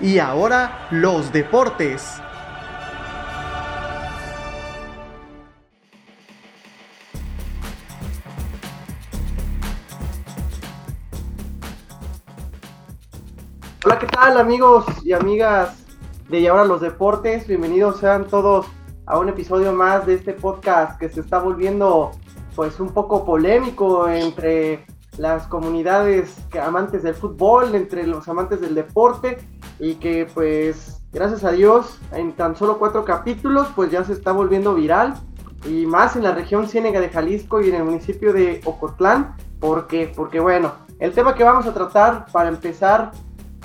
Y ahora los deportes. Hola, ¿qué tal amigos y amigas de Y ahora los deportes? Bienvenidos sean todos a un episodio más de este podcast que se está volviendo pues un poco polémico entre las comunidades amantes del fútbol, entre los amantes del deporte y que pues gracias a Dios en tan solo cuatro capítulos pues ya se está volviendo viral y más en la región Ciénega de Jalisco y en el municipio de Ocotlán. Porque porque bueno el tema que vamos a tratar para empezar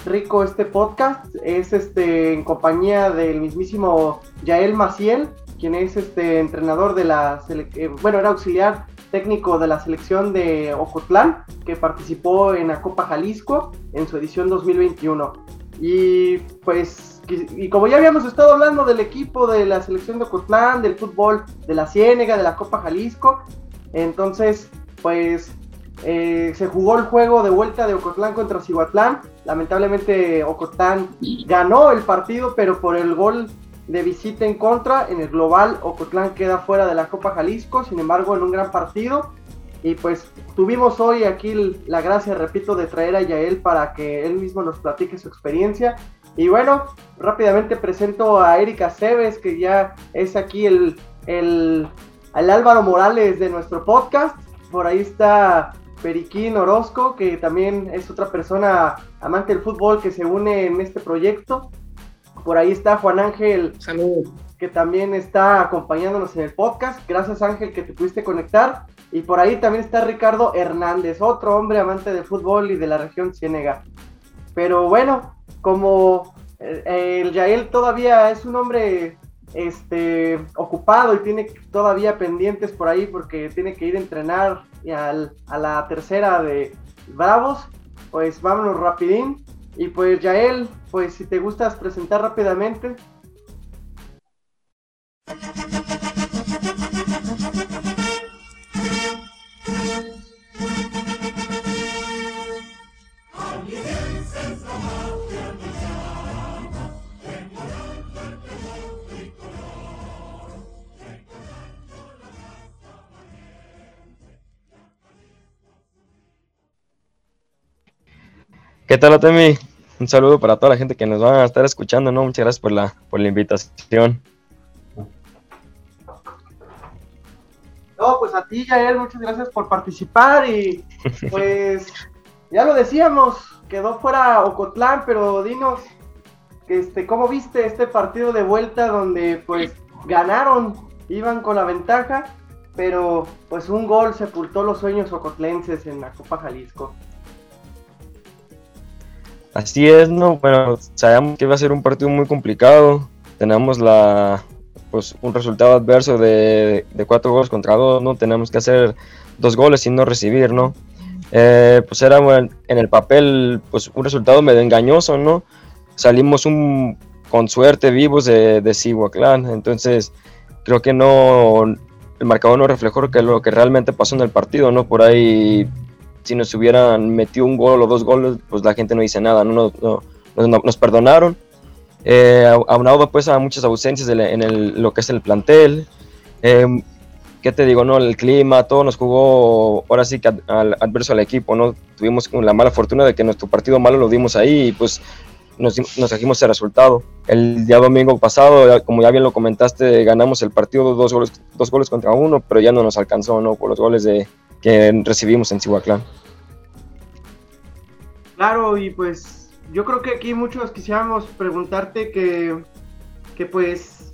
rico este podcast es este en compañía del mismísimo Yael Maciel quien es este entrenador de la eh, bueno era auxiliar técnico de la selección de Ocotlán que participó en la Copa Jalisco en su edición 2021 y pues, y como ya habíamos estado hablando del equipo de la selección de Ocotlán, del fútbol de la Ciénega, de la Copa Jalisco, entonces, pues eh, se jugó el juego de vuelta de Ocotlán contra Cihuatlán. Lamentablemente Ocotlán ganó el partido, pero por el gol de visita en contra, en el global Ocotlán queda fuera de la Copa Jalisco, sin embargo en un gran partido y pues tuvimos hoy aquí la gracia, repito, de traer a Yael para que él mismo nos platique su experiencia. Y bueno, rápidamente presento a Erika Cebes, que ya es aquí el, el, Álvaro Morales de nuestro podcast. Por ahí está Periquín Orozco, que también es otra persona amante del fútbol que se une en este proyecto. Por ahí está Juan Ángel. Salud. Que también está acompañándonos en el podcast. Gracias Ángel que te pudiste conectar. Y por ahí también está Ricardo Hernández, otro hombre amante del fútbol y de la región Ciénega. Pero bueno, como eh, el Yael todavía es un hombre este, ocupado y tiene todavía pendientes por ahí porque tiene que ir a entrenar a la tercera de Bravos, pues vámonos rapidín. Y pues Yael, pues si te gustas presentar rápidamente. ¿Qué tal, Atemi? Un saludo para toda la gente que nos va a estar escuchando, ¿no? Muchas gracias por la, por la invitación. No, pues a ti, Yael, muchas gracias por participar y pues ya lo decíamos, quedó fuera Ocotlán, pero dinos, este, ¿cómo viste este partido de vuelta donde pues ganaron, iban con la ventaja, pero pues un gol sepultó los sueños ocotlenses en la Copa Jalisco? Así es, ¿no? Bueno, sabíamos que iba a ser un partido muy complicado. Tenemos la, pues, un resultado adverso de, cuatro goles contra dos, ¿no? Tenemos que hacer dos goles y no recibir, ¿no? Eh, pues era en el papel, pues un resultado medio engañoso, ¿no? Salimos un, con suerte vivos de, de entonces creo que no, el marcador no reflejó lo que realmente pasó en el partido, ¿no? Por ahí si nos hubieran metido un gol o dos goles, pues la gente no dice nada, no, nos perdonaron. Eh, aunado pues a muchas ausencias en el, lo que es el plantel. Eh, ¿Qué te digo? no El clima, todo nos jugó ahora sí que al, adverso al equipo, ¿no? Tuvimos la mala fortuna de que nuestro partido malo lo dimos ahí y pues nos, nos trajimos ese resultado. El día domingo pasado, como ya bien lo comentaste, ganamos el partido dos goles, dos goles contra uno, pero ya no nos alcanzó, ¿no? Por los goles de, que recibimos en Cihuaclán. Claro, y pues yo creo que aquí muchos quisiéramos preguntarte que, que pues,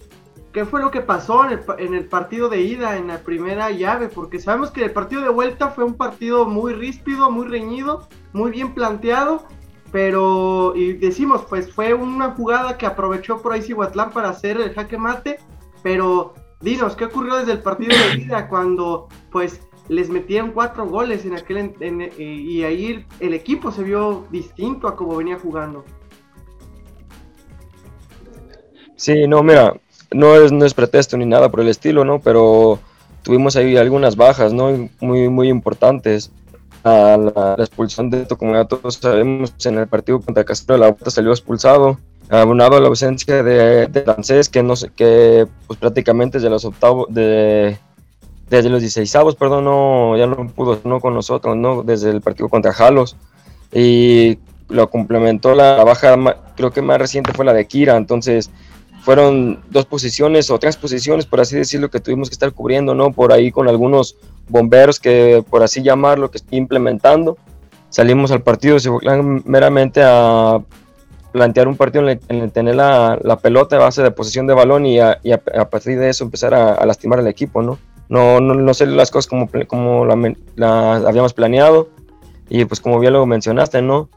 ¿qué fue lo que pasó en el, en el, partido de ida, en la primera llave? Porque sabemos que el partido de vuelta fue un partido muy ríspido, muy reñido, muy bien planteado, pero, y decimos, pues fue una jugada que aprovechó por ahí Cihuatlán para hacer el jaque mate, pero dinos, ¿qué ocurrió desde el partido de ida cuando, pues, les metieron cuatro goles en aquel eh, y ahí el, equipo se vio distinto a como venía jugando. Sí, no, mira, no es, no es pretexto ni nada por el estilo, ¿no? Pero tuvimos ahí algunas bajas, ¿no? Muy, muy importantes. la, expulsión de como ya todos sabemos, en el partido contra Castro de la Bota salió expulsado, abonado a la ausencia de, de francés, que no sé, que pues prácticamente desde los octavos, de, desde los 16 perdón, no, ya no pudo no con nosotros, no, desde el partido contra Jalos, y lo complementó la, baja, creo que más reciente fue la de Kira, entonces fueron dos posiciones o tres posiciones, por así decirlo, que tuvimos que estar cubriendo, ¿no? Por ahí con algunos bomberos que, por así llamarlo, que estoy implementando. Salimos al partido meramente a plantear un partido en el, que tener la, la, pelota a base de posición de balón y a, partir de eso empezar a, lastimar al equipo, ¿no? No, no, no las cosas como, como la, habíamos planeado y pues como bien lo mencionaste, ¿no?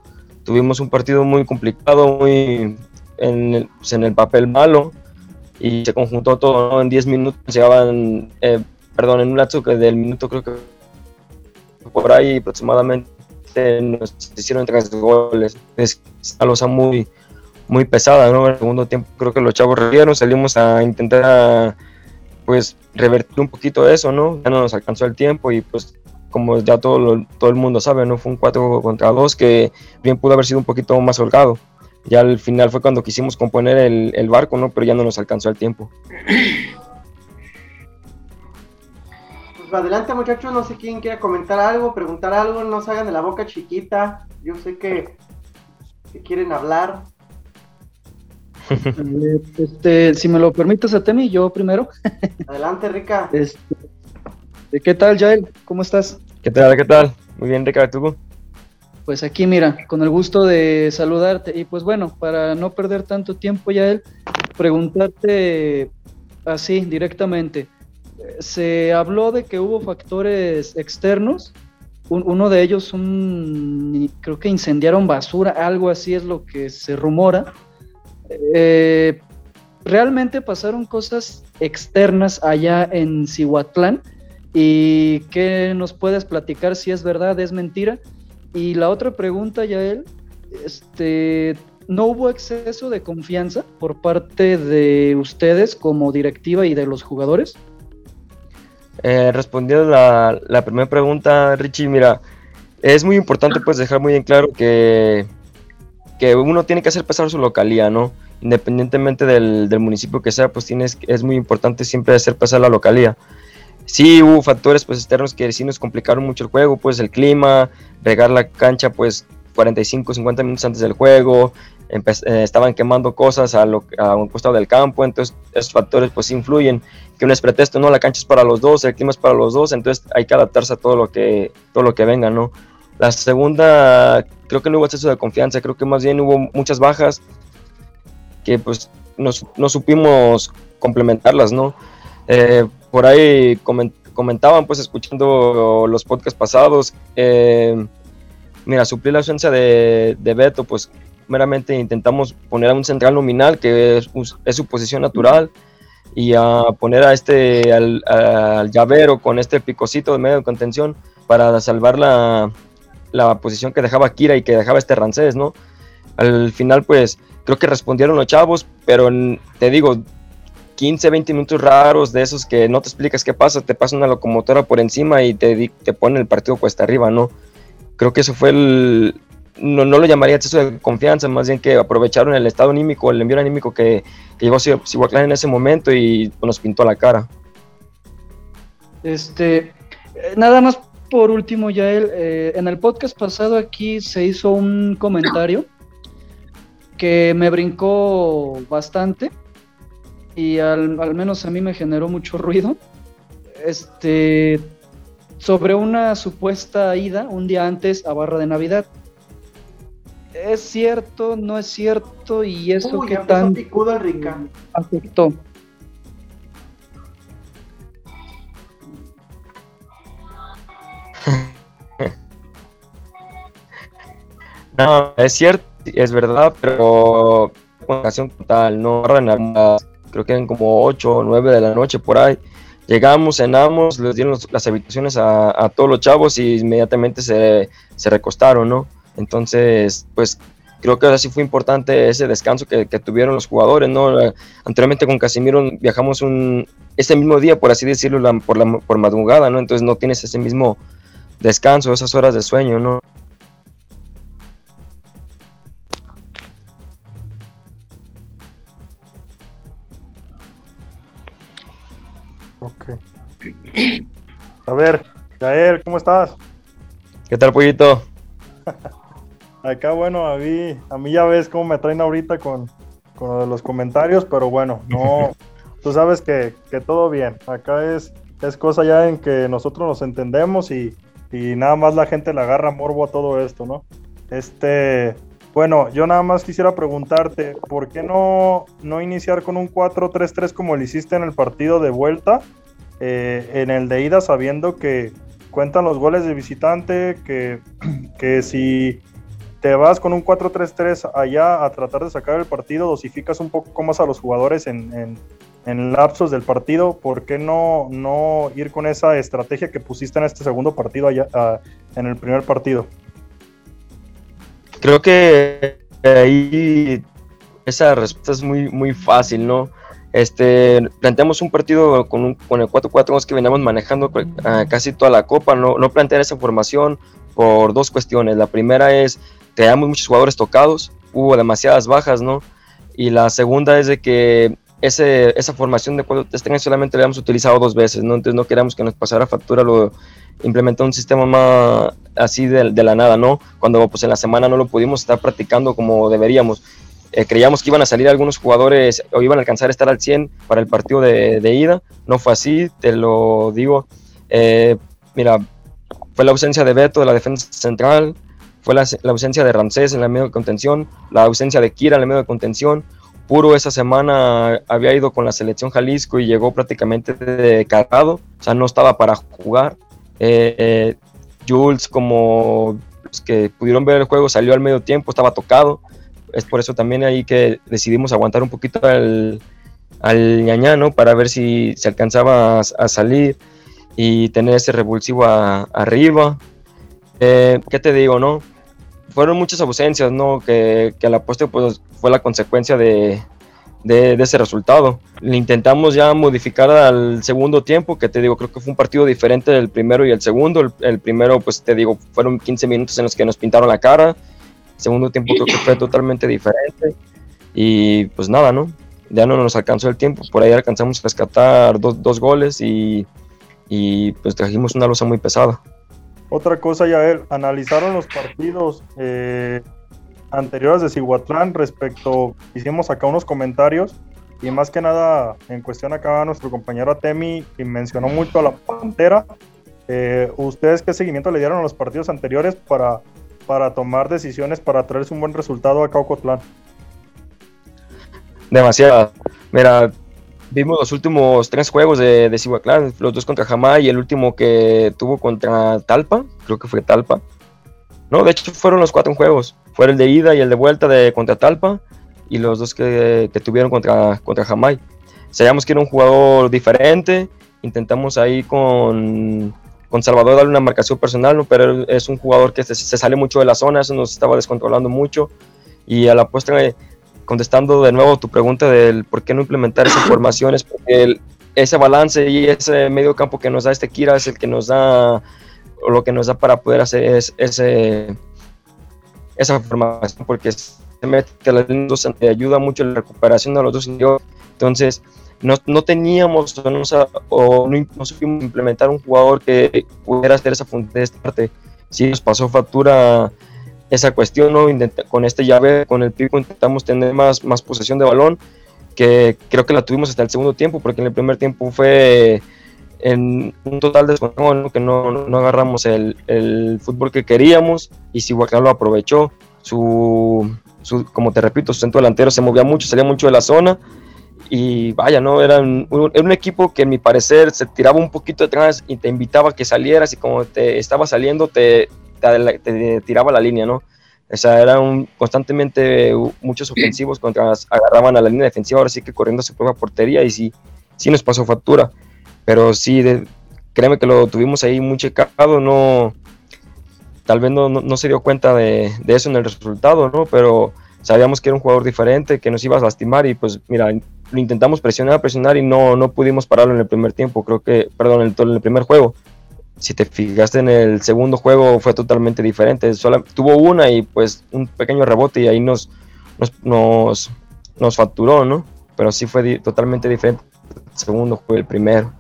Tuvimos un partido muy complicado, muy en el, pues, en el papel malo y se conjuntó todo, En 10 minutos llegaban, eh, perdón, en un lapso que del minuto creo que por ahí aproximadamente nos hicieron tres goles. Es una losa muy, muy pesada, ¿no? En el segundo tiempo creo que los chavos revieron, salimos a intentar pues revertir un poquito eso, ¿no? Ya no nos alcanzó el tiempo y pues como ya todo, todo el mundo sabe, ¿no? Fue un 4 contra 2 que bien pudo haber sido un poquito más holgado. Ya al final fue cuando quisimos componer el, barco, ¿no? Pero ya no nos alcanzó el tiempo. Pues adelante muchachos, no sé quién quiera comentar algo, preguntar algo, no se hagan de la boca chiquita. Yo sé que, quieren hablar. Este, si me lo permites a Temi, yo primero. Adelante, Rica. Este, ¿Qué tal, Jael? ¿Cómo estás? ¿Qué tal? ¿Qué tal? Muy bien, Rica, ¿tú? Pues aquí, mira, con el gusto de saludarte. Y pues bueno, para no perder tanto tiempo, Yael, preguntarte así directamente. Se habló de que hubo factores externos. uno de ellos, un, creo que incendiaron basura, algo así es lo que se rumora. Eh, realmente pasaron cosas externas allá en Cihuatlán ¿Y qué nos puedes platicar si es verdad, es mentira? Y la otra pregunta, Yael, este, ¿no hubo exceso de confianza por parte de ustedes como directiva y de los jugadores? Eh, respondiendo la, la primera pregunta, Richie, mira, es muy importante pues dejar muy en claro que, que uno tiene que hacer pasar su localía, ¿no? Independientemente del, del municipio que sea, pues tienes, es muy importante siempre hacer pasar la localía sí hubo factores pues externos que sí nos complicaron mucho el juego, pues el clima, regar la cancha pues 45, 50 minutos antes del juego, eh, estaban quemando cosas a, lo, un costado del campo, entonces esos factores pues influyen, que no es pretexto, no, la cancha es para los dos, el clima es para los dos, entonces hay que adaptarse a todo lo que, todo lo que venga, ¿no? La segunda, creo que no hubo exceso de confianza, creo que más bien hubo muchas bajas que pues no supimos complementarlas, ¿no? Eh, por ahí comentaban, pues escuchando los podcasts pasados, eh, mira, suplir la ausencia de, Beto, pues meramente intentamos poner a un central nominal, que es, su posición natural, y a poner a este, al, llavero con este picocito de medio de contención para salvar la, la posición que dejaba Kira y que dejaba este Rancés, ¿no? Al final, pues, creo que respondieron los chavos, pero te digo, 15, 20 minutos raros de esos que no te explicas qué pasa, te pasa una locomotora por encima y te, te pone el partido cuesta arriba, ¿no? Creo que eso fue el... No, no lo llamaría exceso de confianza, más bien que aprovecharon el estado anímico, el envío anímico que, llevó Cihuaclán en ese momento y nos pintó la cara. Este, nada más por último, Yael, eh, en el podcast pasado aquí se hizo un comentario que me brincó bastante y al, al, menos a mí me generó mucho ruido. Este, sobre una supuesta ida un día antes a Barra de Navidad. ¿Es cierto? ¿No es cierto? ¿Y eso que tan afectó? no, es cierto, es verdad, pero con ocasión total, no creo que eran como 8 o 9 de la noche por ahí. Llegamos, cenamos, les dieron las habitaciones a, todos los chavos y inmediatamente se, se, recostaron, ¿no? Entonces, pues creo que así fue importante ese descanso que, tuvieron los jugadores, ¿no? Anteriormente con Casimiro viajamos un, ese mismo día, por así decirlo, por, la, por madrugada, ¿no? Entonces no tienes ese mismo descanso, esas horas de sueño, ¿no? Ok. A ver, Gael, ¿cómo estás? ¿Qué tal, pollito? Acá, bueno, a mí, a mí ya ves cómo me traen ahorita con, con los comentarios, pero bueno, no, tú sabes que, que, todo bien. Acá es, es cosa ya en que nosotros nos entendemos y, y nada más la gente le agarra morbo a todo esto, ¿no? Este, bueno, yo nada más quisiera preguntarte, ¿por qué no, no iniciar con un 4-3-3 como lo hiciste en el partido de vuelta? Eh, en el de ida sabiendo que cuentan los goles de visitante, que, que si te vas con un 4-3-3 allá a tratar de sacar el partido, dosificas un poco más a los jugadores en, en, en, lapsos del partido, ¿por qué no, no ir con esa estrategia que pusiste en este segundo partido allá, uh, en el primer partido? Creo que ahí esa respuesta es muy, muy fácil, ¿no? Este, planteamos un partido con, un, con el 4-4 que veníamos manejando uh, casi toda la copa, no, no plantear esa formación por dos cuestiones. La primera es, teníamos muchos jugadores tocados, hubo demasiadas bajas, ¿no? Y la segunda es de que ese, esa formación de 4-3 solamente la habíamos utilizado dos veces, ¿no? Entonces no queríamos que nos pasara factura lo implementó un sistema más así de, de, la nada, ¿no? Cuando pues en la semana no lo pudimos estar practicando como deberíamos. Eh, creíamos que iban a salir algunos jugadores o iban a alcanzar a estar al 100 para el partido de, de ida. No fue así, te lo digo. Eh, mira, fue la ausencia de Beto de la defensa central, fue la, la, ausencia de Ramsés en la medio de contención, la ausencia de Kira en la medio de contención. Puro esa semana había ido con la selección Jalisco y llegó prácticamente de cargado, o sea, no estaba para jugar. Eh, Jules, como los que pudieron ver el juego, salió al medio tiempo, estaba tocado. Es por eso también ahí que decidimos aguantar un poquito al, al ñañano para ver si se alcanzaba a, salir y tener ese revulsivo arriba. Eh, ¿Qué te digo, no? Fueron muchas ausencias, ¿no? Que, que a la postre pues, fue la consecuencia de, de, de, ese resultado. Le intentamos ya modificar al segundo tiempo, que te digo, creo que fue un partido diferente del primero y el segundo. El, el, primero, pues te digo, fueron 15 minutos en los que nos pintaron la cara. El segundo tiempo creo que fue totalmente diferente. Y pues nada, ¿no? Ya no nos alcanzó el tiempo. Por ahí alcanzamos a rescatar dos, dos goles y, y pues trajimos una losa muy pesada. Otra cosa, Yael, analizaron los partidos. Eh anteriores de Cihuatlán respecto, hicimos acá unos comentarios y más que nada en cuestión acá nuestro compañero Atemi y mencionó mucho a la Pantera. Eh, ¿Ustedes qué seguimiento le dieron a los partidos anteriores para, para tomar decisiones para traerse un buen resultado a Ocotlán? Demasiado. Mira, vimos los últimos tres juegos de, de Cihuatlán, los dos contra Jamay y el último que tuvo contra Talpa, creo que fue Talpa. No, de hecho fueron los cuatro juegos. Fue el de ida y el de vuelta de contra Talpa y los dos que, que tuvieron contra, contra Jamay. Sabíamos que era un jugador diferente. Intentamos ahí con, con Salvador darle una marcación personal, ¿no? pero es un jugador que se, se, sale mucho de la zona, eso nos estaba descontrolando mucho. Y a la postre, contestando de nuevo tu pregunta del por qué no implementar esas formaciones, porque el, ese balance y ese medio campo que nos da este Kira es el que nos da o lo que nos da para poder hacer es, ese, esa formación, porque se mete a las dos, ayuda mucho en la recuperación de los dos Entonces, no, no teníamos o no, o no, no supimos implementar un jugador que pudiera hacer esa función de esta parte. Sí, nos pasó factura esa cuestión, ¿no? Con este llave, con el pico, intentamos tener más, más posesión de balón, que creo que la tuvimos hasta el segundo tiempo, porque en el primer tiempo fue en un total descontrol, que no, no agarramos el, el, fútbol que queríamos y Cihuacán lo aprovechó. Su, su, como te repito, su centro delantero se movía mucho, salía mucho de la zona y vaya, ¿no? Era un, era un equipo que en mi parecer se tiraba un poquito atrás y te invitaba a que salieras y como te estaba saliendo te, te, te tiraba la línea, ¿no? O sea, eran constantemente muchos ofensivos contra agarraban a la línea defensiva, ahora sí que corriendo su propia portería y sí, sí nos pasó factura pero sí, de, créeme que lo tuvimos ahí muy checado, no, tal vez no, no, no se dio cuenta de, de, eso en el resultado, ¿no? Pero sabíamos que era un jugador diferente, que nos iba a lastimar y pues mira, lo intentamos presionar, presionar y no, no pudimos pararlo en el primer tiempo, creo que, perdón, en el, en el primer juego. Si te fijaste en el segundo juego fue totalmente diferente. Solo, tuvo una y pues un pequeño rebote y ahí nos, nos, nos, facturó, ¿no? Pero sí fue totalmente diferente el segundo fue el primero.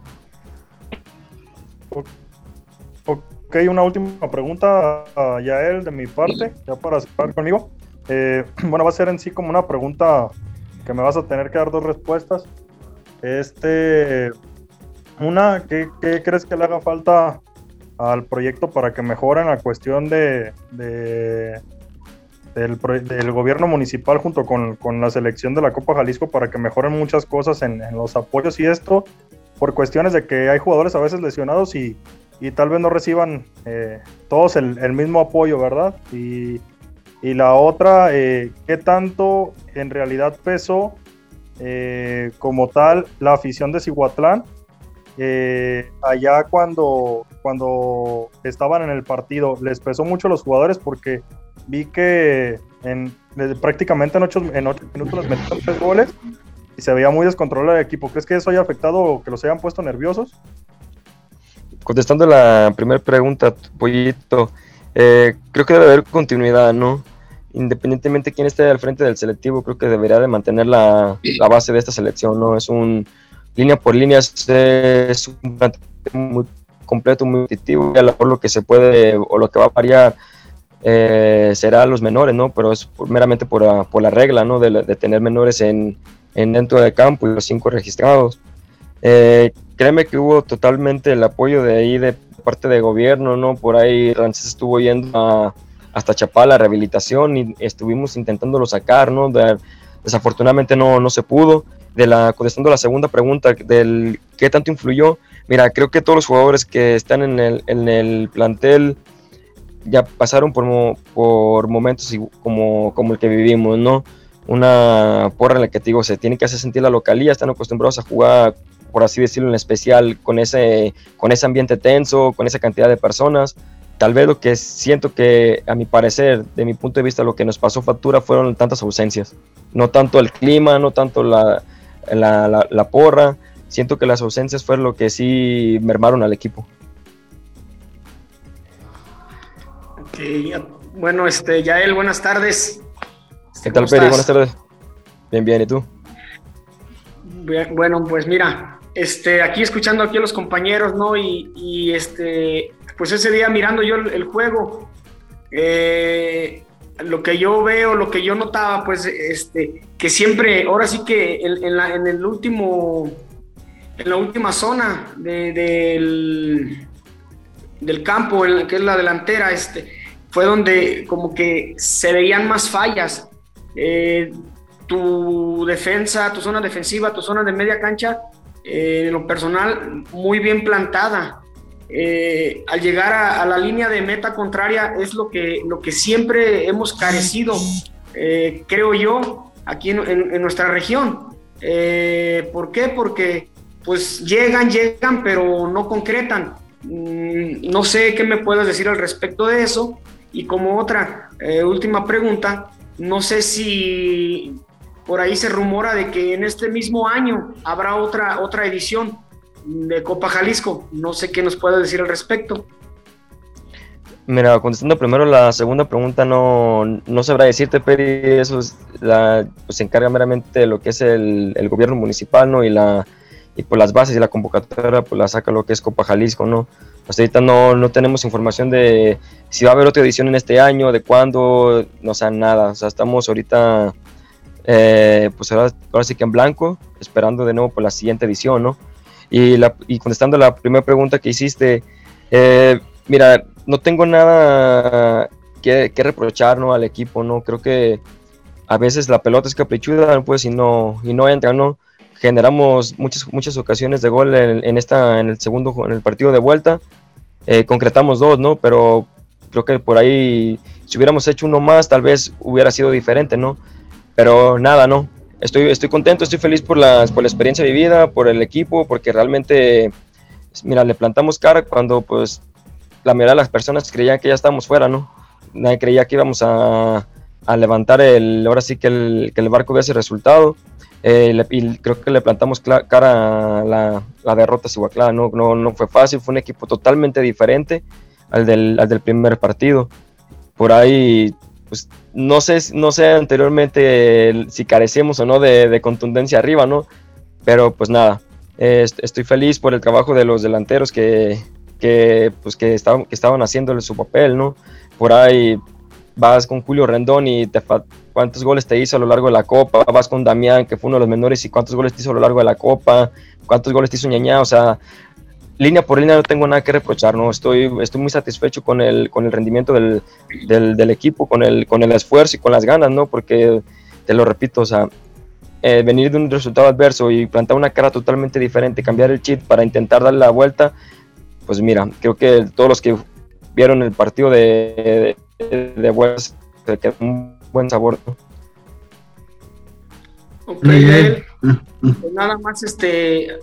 Ok, una última pregunta a Yael de mi parte, ya para cerrar conmigo. Eh, bueno, va a ser en sí como una pregunta que me vas a tener que dar dos respuestas. Este, una, ¿qué, crees que le haga falta al proyecto para que mejoren la cuestión de, del, gobierno municipal junto con, la selección de la Copa Jalisco para que mejoren muchas cosas en, los apoyos y esto por cuestiones de que hay jugadores a veces lesionados y, tal vez no reciban eh, todos el, mismo apoyo, ¿verdad? Y, la otra, eh, ¿qué tanto en realidad pesó eh, como tal la afición de Cihuatlán allá cuando, cuando estaban en el partido, les pesó mucho a los jugadores porque vi que en, prácticamente en ocho, en ocho minutos les metieron tres goles y se veía muy descontrolado el equipo. ¿Crees que eso haya afectado o que los hayan puesto nerviosos? Contestando la primera pregunta, Pollito, eh, creo que debe haber continuidad, ¿no? Independientemente de quién esté al frente del selectivo, creo que debería de mantener la, base de esta selección, ¿no? Es un línea por línea es un plan muy completo, muy nutritivo, por lo que se puede o lo que va a variar eh, será los menores, ¿no? Pero es meramente por, ah, por, la regla, ¿no? De, tener menores en, en, dentro del campo y los cinco registrados. Eh, créeme que hubo totalmente el apoyo de ahí de parte de gobierno, ¿no? Por ahí Rances estuvo yendo hasta Chapala, rehabilitación y estuvimos intentándolo sacar, ¿no? desafortunadamente no, no se pudo de la, contestando la segunda pregunta del qué tanto influyó, mira, creo que todos los jugadores que están en el, en el plantel ya pasaron por, por momentos como, como el que vivimos, ¿no? Una porra en la que te digo, se tiene que hacer sentir la localía, están acostumbrados a jugar, por así decirlo, en especial con ese, con ese ambiente tenso, con esa cantidad de personas. Tal vez lo que siento que, a mi parecer, de mi punto de vista, lo que nos pasó factura fueron tantas ausencias. No tanto el clima, no tanto la, la, la, porra. Siento que las ausencias fueron lo que sí mermaron al equipo. bueno, este, Yael, buenas tardes. ¿Qué tal, Peri? Buenas tardes. Bien, bien, ¿y tú? bueno, pues mira, este, aquí escuchando aquí a los compañeros, ¿no? Y, este, pues ese día mirando yo el, juego, eh, lo que yo veo, lo que yo notaba, pues, este, que siempre, ahora sí que en, la, en el último, en la última zona del, del campo, que es la delantera, este, fue donde como que se veían más fallas. Eh, tu defensa, tu zona defensiva, tu zona de media cancha, eh, en lo personal, muy bien plantada. Eh, al llegar a, la línea de meta contraria es lo que, lo que siempre hemos carecido, creo yo, aquí en, nuestra región. ¿Por qué? Porque pues llegan, llegan, pero no concretan. Mm, no sé qué me puedes decir al respecto de eso. Y como otra última pregunta, no sé si por ahí se rumora de que en este mismo año habrá otra, otra edición de Copa Jalisco. No sé qué nos puede decir al respecto. Mira, contestando primero la segunda pregunta, no, no sabrá decirte, Peri, eso es la, pues se encarga meramente de lo que es el, el, gobierno municipal, ¿no? Y, la, y por las bases y la convocatoria, pues la saca lo que es Copa Jalisco, ¿no? Hasta ahorita no, no tenemos información de si va a haber otra edición en este año, de cuándo, no sea nada. O sea, estamos ahorita, eh, pues ahora, ahora sí que en blanco, esperando de nuevo por la siguiente edición, ¿no? Y, contestando la primera pregunta que hiciste, eh, mira, no tengo nada que, reprochar ¿no? al equipo, ¿no? Creo que a veces la pelota es caprichuda, pues, y no, y no entra, ¿no? Generamos muchas, muchas ocasiones de gol en, esta, en el segundo, en el partido de vuelta. Eh, concretamos dos, ¿no? Pero creo que por ahí, si hubiéramos hecho uno más, tal vez hubiera sido diferente, ¿no? Pero nada, ¿no? estoy, estoy contento, estoy feliz por, las, por la experiencia vivida, por el equipo, porque realmente, mira, le plantamos cara cuando pues la mayoría de las personas creían que ya estábamos fuera, ¿no? Nadie creía que íbamos a, a levantar el, ahora sí que el, que el barco hubiese resultado, eh, y creo que le plantamos cara a la, la derrota a ¿no? No, no fue fácil, fue un equipo totalmente diferente al del, al del primer partido. Por ahí, pues no sé, no sé anteriormente si carecemos o no de, contundencia arriba, ¿no? Pero pues nada, estoy feliz por el trabajo de los delanteros que, que, pues, que, estaban, que estaban haciéndole su papel, ¿no? Por ahí vas con Julio Rendón y te cuántos goles te hizo a lo largo de la Copa, vas con Damián, que fue uno de los menores, y cuántos goles te hizo a lo largo de la Copa, cuántos goles te hizo Ñaña, o sea, línea por línea no tengo nada que reprochar, ¿no? Estoy, estoy muy satisfecho con el, con el rendimiento del, del, equipo, con el, con el esfuerzo y con las ganas, ¿no? Porque, te lo repito, o sea, eh, venir de un resultado adverso y plantar una cara totalmente diferente, cambiar el chip para intentar darle la vuelta, pues mira, creo que todos los que vieron el partido de, de, un buen sabor. Ok, pues nada más este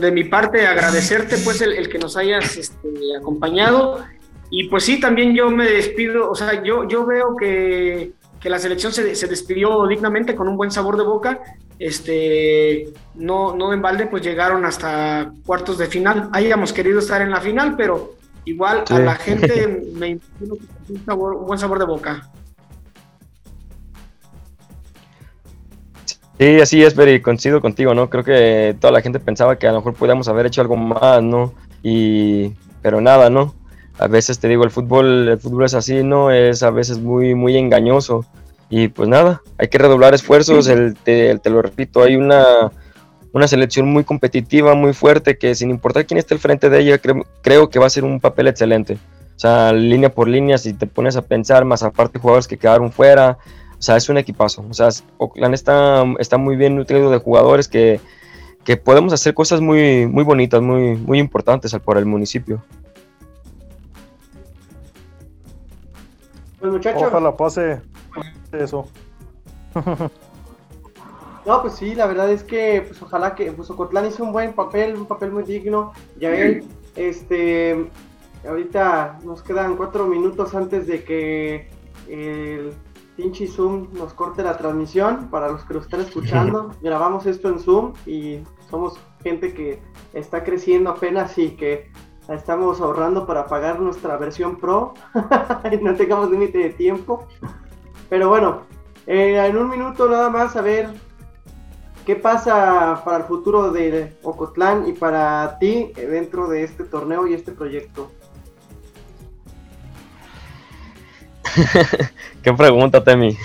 de mi parte agradecerte pues el, que nos hayas este, acompañado. Y pues sí, también yo me despido, o sea, yo, yo veo que, que la selección se, se, despidió dignamente con un buen sabor de boca, este, no, no en balde pues llegaron hasta cuartos de final, hayamos querido estar en la final, pero igual a la gente me imagino que un, sabor, un buen sabor de boca. Sí, así es, Peri, coincido contigo, ¿no? Creo que toda la gente pensaba que a lo mejor podíamos haber hecho algo más, ¿no? Y, pero nada, ¿no? A veces te digo, el fútbol, el fútbol es así, ¿no? Es a veces muy, muy engañoso. Y pues nada, hay que redoblar esfuerzos, el, te, lo repito, hay una, una selección muy competitiva, muy fuerte, que sin importar quién esté al frente de ella, creo, creo que va a ser un papel excelente. O sea, línea por línea, si te pones a pensar, más aparte jugadores que quedaron fuera, o sea, es un equipazo. O sea, Oakland está, está muy bien nutrido de jugadores que, que, podemos hacer cosas muy, muy bonitas, muy, muy importantes para el municipio. Pues muchachos. Ojalá pase eso. No, pues sí, la verdad es que pues ojalá que pues Ocotlán hizo un buen papel, un papel muy digno. Ya ven, este ahorita nos quedan cuatro minutos antes de que el pinche Zoom nos corte la transmisión para los que lo están escuchando. Grabamos esto en Zoom y somos gente que está creciendo apenas y que estamos ahorrando para pagar nuestra versión Pro y no tengamos límite de tiempo. Pero bueno, eh, en un minuto nada más a ver qué pasa para el futuro de Ocotlán y para ti dentro de este torneo y este proyecto. Qué pregunta, Temi.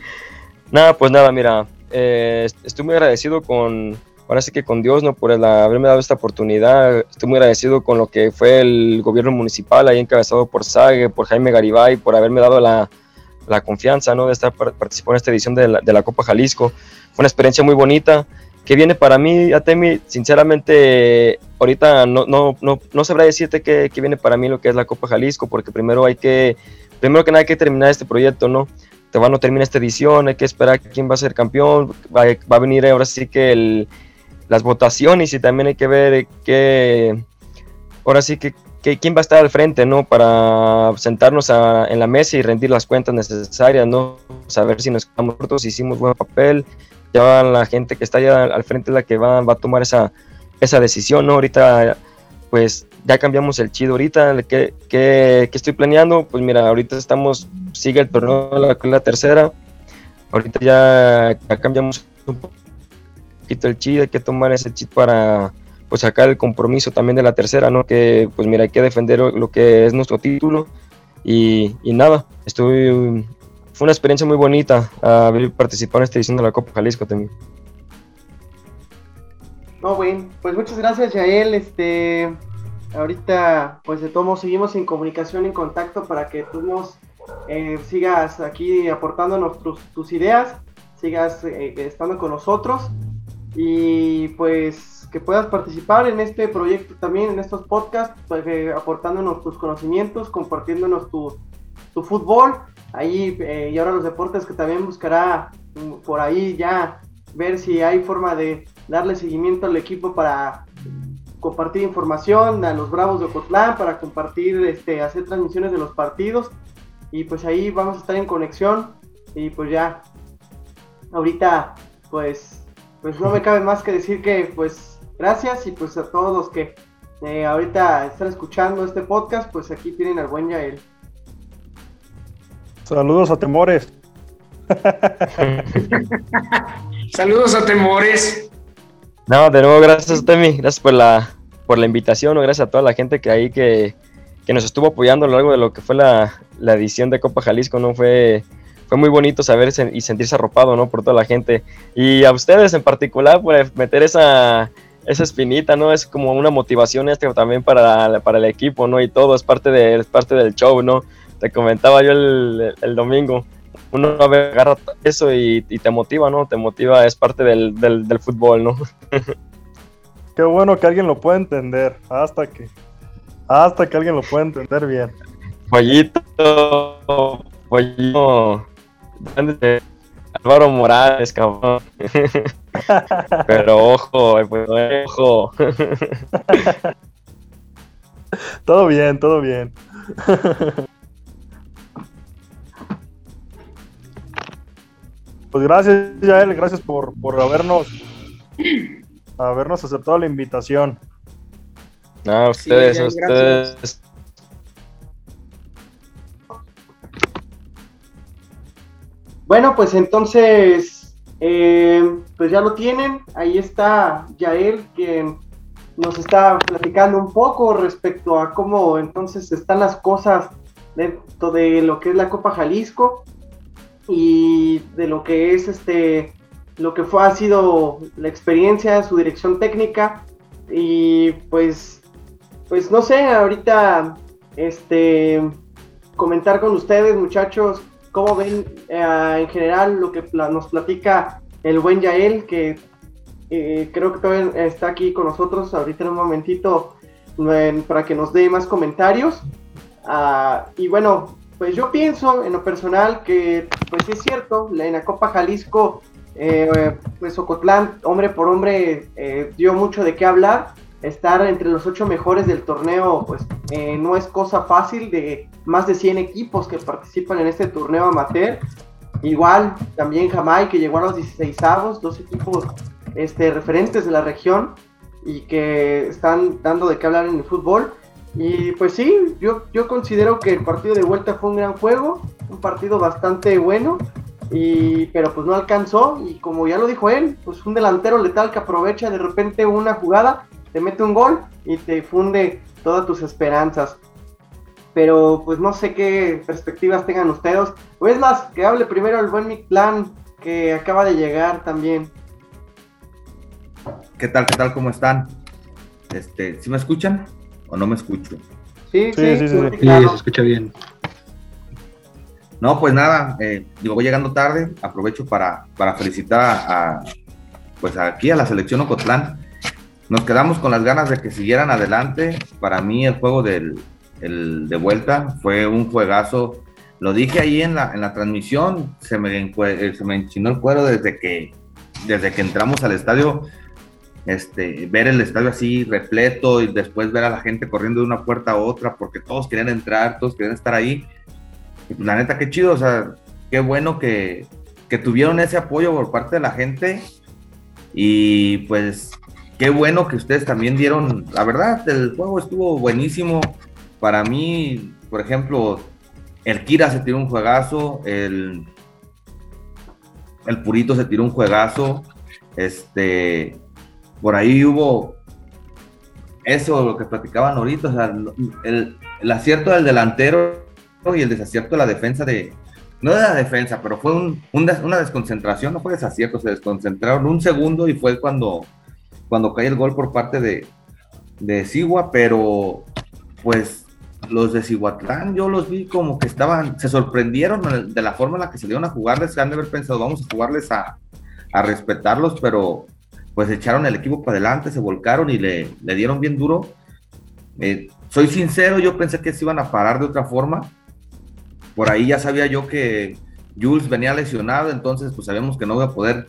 nada, pues nada, mira, eh, estoy muy agradecido con, ahora sí que con Dios, ¿no? Por haberme dado esta oportunidad. Estoy muy agradecido con lo que fue el gobierno municipal, ahí encabezado por SAGE, por Jaime Garibay, por haberme dado la, la confianza, ¿no? De estar participando en esta edición de la, Copa Jalisco. Fue una experiencia muy bonita que viene para mí, Atemi, sinceramente, ahorita no, no, no, no sabrá decirte qué, viene para mí lo que es la Copa Jalisco, porque primero hay que primero que nada hay que terminar este proyecto, ¿no? Te van a terminar esta edición, hay que esperar quién va a ser campeón, va, a venir ahora sí que las votaciones y también hay que ver qué, ahora sí que, quién va a estar al frente, ¿no? Para sentarnos en la mesa y rendir las cuentas necesarias, ¿no? Saber si nos quedamos cortos, si hicimos buen papel, ya la gente que está allá al frente es la que va, va a tomar esa, esa decisión, ¿no? Ahorita pues ya cambiamos el chido ahorita, ¿qué, qué, estoy planeando? Pues mira, ahorita estamos, sigue el torneo, la, la tercera, ahorita ya, cambiamos un poquito el chid, hay que tomar ese chip para pues sacar el compromiso también de la tercera, ¿no? Que pues mira, hay que defender lo que es nuestro título y, y nada, estoy, fue una experiencia muy bonita haber participado en esta edición de la Copa Jalisco también. No, bueno, pues muchas gracias, Yael. Este, ahorita, pues de todos seguimos en comunicación, en contacto para que tú nos eh, sigas aquí aportándonos tus, ideas, sigas eh, estando con nosotros y pues que puedas participar en este proyecto también, en estos podcasts, pues, eh, aportándonos tus conocimientos, compartiéndonos tu, tu fútbol. Ahí, y ahora los deportes que también buscará mm, por ahí ya ver si hay forma de darle seguimiento al equipo para compartir información a los Bravos de Ocotlán, para compartir, este, hacer transmisiones de los partidos y pues ahí vamos a estar en conexión y pues ya ahorita pues pues no me cabe más que decir que pues gracias y pues a todos los que eh, ahorita están escuchando este podcast, pues aquí tienen al buen Yael. Saludos a Temores. Saludos a Temores. No, de nuevo, gracias, Temi. Gracias por la, por la invitación, gracias a toda la gente que ahí que, que nos estuvo apoyando a lo largo de lo que fue la, la edición de Copa Jalisco, ¿no? Fue, fue muy bonito saber y sentirse arropado, ¿no? Por toda la gente. Y a ustedes en particular por meter esa, esa espinita, ¿no? Es como una motivación extra también para, para el equipo, ¿no? Y todo es parte, de, es parte del show, ¿no? Te comentaba yo el, el domingo uno agarra eso y, te motiva, ¿no? Te motiva, es parte del, del, fútbol, ¿no? Qué bueno que alguien lo pueda entender, hasta que, hasta que alguien lo pueda entender bien. Pollito, pollito, Álvaro Morales, cabrón. Pero ojo, pues, ojo. todo bien, todo bien. Pues gracias, Yael, gracias por, por habernos, habernos aceptado la invitación. No, ustedes, ustedes. Bueno, pues entonces, eh, pues ya lo tienen. Ahí está Yael, que nos está platicando un poco respecto a cómo entonces están las cosas dentro de lo que es la Copa Jalisco y de lo que es este lo que fue ha sido la experiencia, su dirección técnica y pues pues no sé, ahorita este comentar con ustedes, muchachos, cómo ven eh, en general lo que nos platica el buen Yael que eh, creo que todavía está aquí con nosotros ahorita en un momentito para que nos dé más comentarios. Ah, y bueno, pues yo pienso en lo personal que, pues es cierto, en la Copa Jalisco, eh, pues Ocotlán, hombre por hombre, eh, dio mucho de qué hablar. Estar entre los ocho mejores del torneo, pues eh, no es cosa fácil de más de 100 equipos que participan en este torneo amateur. Igual, también Jamaica, que llegó a los 16 avos, dos equipos este, referentes de la región y que están dando de qué hablar en el fútbol. Y pues sí, yo, yo considero que el partido de vuelta fue un gran juego, un partido bastante bueno, y, pero pues no alcanzó y como ya lo dijo él, pues un delantero letal que aprovecha de repente una jugada, te mete un gol y te funde todas tus esperanzas. Pero pues no sé qué perspectivas tengan ustedes. O es más, que hable primero el buen Plan que acaba de llegar también. ¿Qué tal? ¿Qué tal? ¿Cómo están? Este, ¿Sí me escuchan? ¿O no me escucho? Sí, sí, sí, sí, se escucha bien. No, pues nada, eh, digo, voy llegando tarde, aprovecho para, para felicitar a, pues aquí a la selección Ocotlán. Nos quedamos con las ganas de que siguieran adelante. Para mí el juego del, el de vuelta fue un juegazo. Lo dije ahí en la, en la transmisión, se me, se me enchinó el cuero desde que, desde que entramos al estadio este, ver el estadio así repleto y después ver a la gente corriendo de una puerta a otra porque todos querían entrar, todos querían estar ahí. La neta, qué chido, o sea, qué bueno que, que tuvieron ese apoyo por parte de la gente y pues qué bueno que ustedes también dieron, la verdad, el juego estuvo buenísimo. Para mí, por ejemplo, el Kira se tiró un juegazo, el, el Purito se tiró un juegazo, este, por ahí hubo eso, lo que platicaban ahorita, sea, el, acierto del delantero y el desacierto de la defensa de, no de la defensa, pero fue una desconcentración, no fue desacierto, se desconcentraron un segundo y fue cuando, cuando cae el gol por parte de, de Sigua, pero pues los de Cihuatlán yo los vi como que estaban, se sorprendieron de la forma en la que se dieron a jugarles, que han de haber pensado, vamos a jugarles a, a respetarlos, pero pues echaron el equipo para adelante, se volcaron y le, dieron bien duro. Eh, soy sincero, yo pensé que se iban a parar de otra forma. Por ahí ya sabía yo que Jules venía lesionado, entonces pues sabíamos que no iba a poder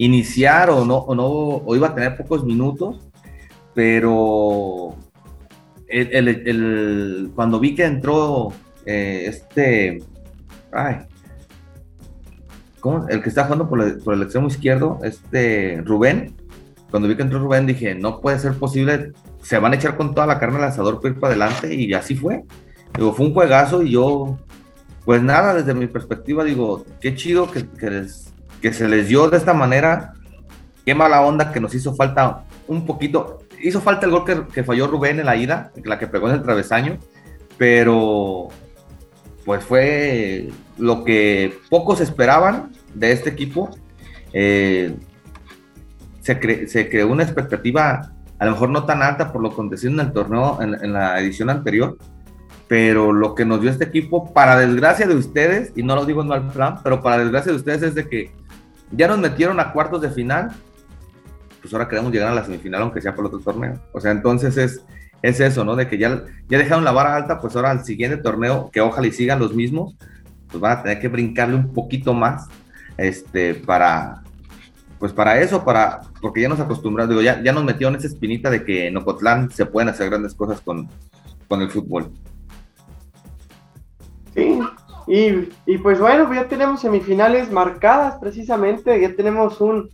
iniciar o no, o no, o iba a tener pocos minutos, pero cuando vi que entró eh, este, ay, el que está jugando por, el extremo izquierdo, este Rubén, cuando vi que entró Rubén dije, no puede ser posible, se van a echar con toda la carne al asador para ir para adelante y así fue. Digo, fue un juegazo y yo, pues nada, desde mi perspectiva digo, qué chido que, que se les dio de esta manera, qué mala onda que nos hizo falta un poquito, hizo falta el gol que, falló Rubén en la ida, la que pegó en el travesaño, pero pues fue lo que pocos esperaban de este equipo. Eh, se, creó una expectativa, a lo mejor no tan alta por lo acontecido en el torneo, en, la edición anterior, pero lo que nos dio este equipo, para desgracia de ustedes, y no lo digo en mal plan, pero para desgracia de ustedes es de que ya nos metieron a cuartos de final pues ahora queremos llegar a la semifinal, aunque sea por otro torneo. O sea, entonces es, es eso, ¿no? De que ya, ya dejaron la vara alta, pues ahora al siguiente torneo, que ojalá y sigan los mismos, pues van a tener que brincarle un poquito más, este, para, pues para eso, para, porque ya nos acostumbramos, digo, ya, ya nos metió en esa espinita de que en Ocotlán se pueden hacer grandes cosas con, con el fútbol. Sí, y, y, pues bueno, ya tenemos semifinales marcadas precisamente, ya tenemos un,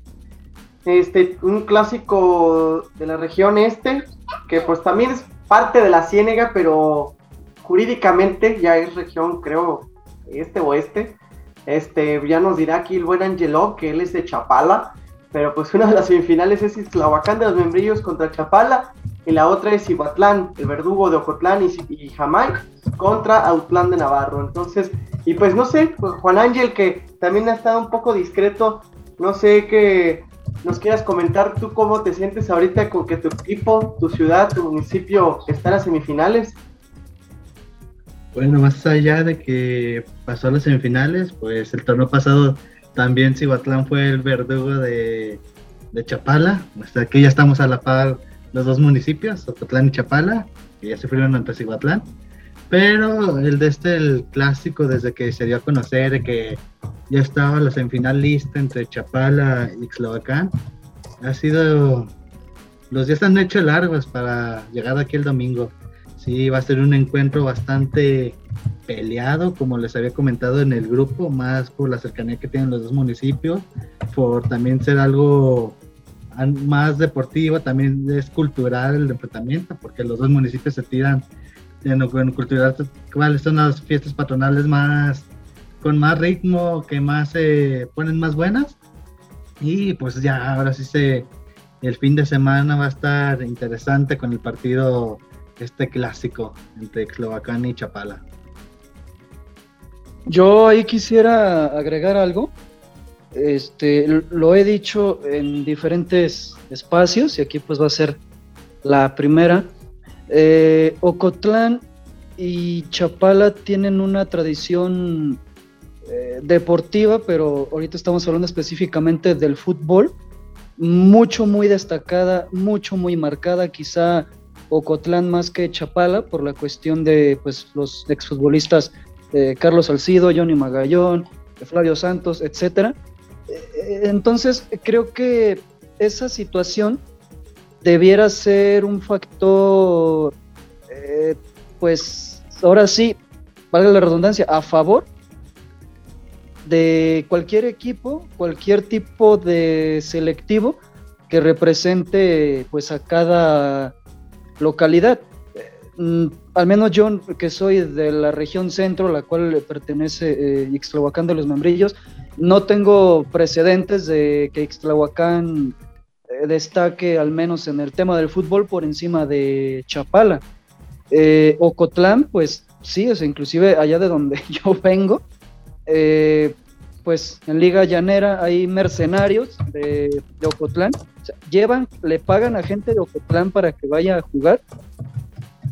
este, un clásico de la región este, que pues también es parte de la Ciénega, pero jurídicamente ya es región, creo, este oeste. Este, ya nos dirá aquí el buen Angelo, que él es de Chapala, pero pues una de las semifinales es Islahuacán de los Membrillos contra Chapala, y la otra es Ihuatlán, el verdugo de Ocotlán y, y Jamay contra Autlán de Navarro. Entonces, y pues no sé, pues, Juan Ángel, que también ha estado un poco discreto, no sé qué nos quieras comentar tú cómo te sientes ahorita con que tu equipo, tu ciudad, tu municipio están a semifinales. Bueno, más allá de que pasó a las semifinales, pues el torneo pasado también Cihuatlán fue el verdugo de, de Chapala. Hasta aquí ya estamos a la par los dos municipios, Ocotlán y Chapala, que ya se fueron ante Cihuatlán. Pero el de este, el clásico, desde que se dio a conocer que ya estaba la semifinal lista entre Chapala y Xlovacán, ha sido. Los días han hecho largos para llegar aquí el domingo. Sí, va a ser un encuentro bastante peleado, como les había comentado en el grupo, más por la cercanía que tienen los dos municipios, por también ser algo más deportivo, también es cultural el enfrentamiento, porque los dos municipios se tiran en, cultural, cuáles son las fiestas patronales más con más ritmo, que más se ponen más buenas. Y pues ya ahora sí se el fin de semana va a estar interesante con el partido este clásico entre Eslovacán y Chapala. Yo ahí quisiera agregar algo. Este, lo he dicho en diferentes espacios y aquí pues va a ser la primera. Eh, Ocotlán y Chapala tienen una tradición eh, deportiva, pero ahorita estamos hablando específicamente del fútbol, mucho, muy destacada, mucho, muy marcada, quizá Ocotlán más que Chapala, por la cuestión de pues, los exfutbolistas eh, Carlos Salcido, Johnny Magallón, Flavio Santos, etcétera. entonces, creo que esa situación debiera ser un factor, eh, pues ahora sí, valga la redundancia, a favor de cualquier equipo, cualquier tipo de selectivo que represente pues a cada localidad. Al menos yo, que soy de la región centro, la cual pertenece eh, Ixtlahuacán de los Membrillos, no tengo precedentes de que Ixtlahuacán eh, destaque al menos en el tema del fútbol por encima de Chapala. Eh, Ocotlán, pues sí, es inclusive allá de donde yo vengo, eh, pues en Liga Llanera hay mercenarios de, Ocotlán, llevan, le pagan a gente de Ocotlán para que vaya a jugar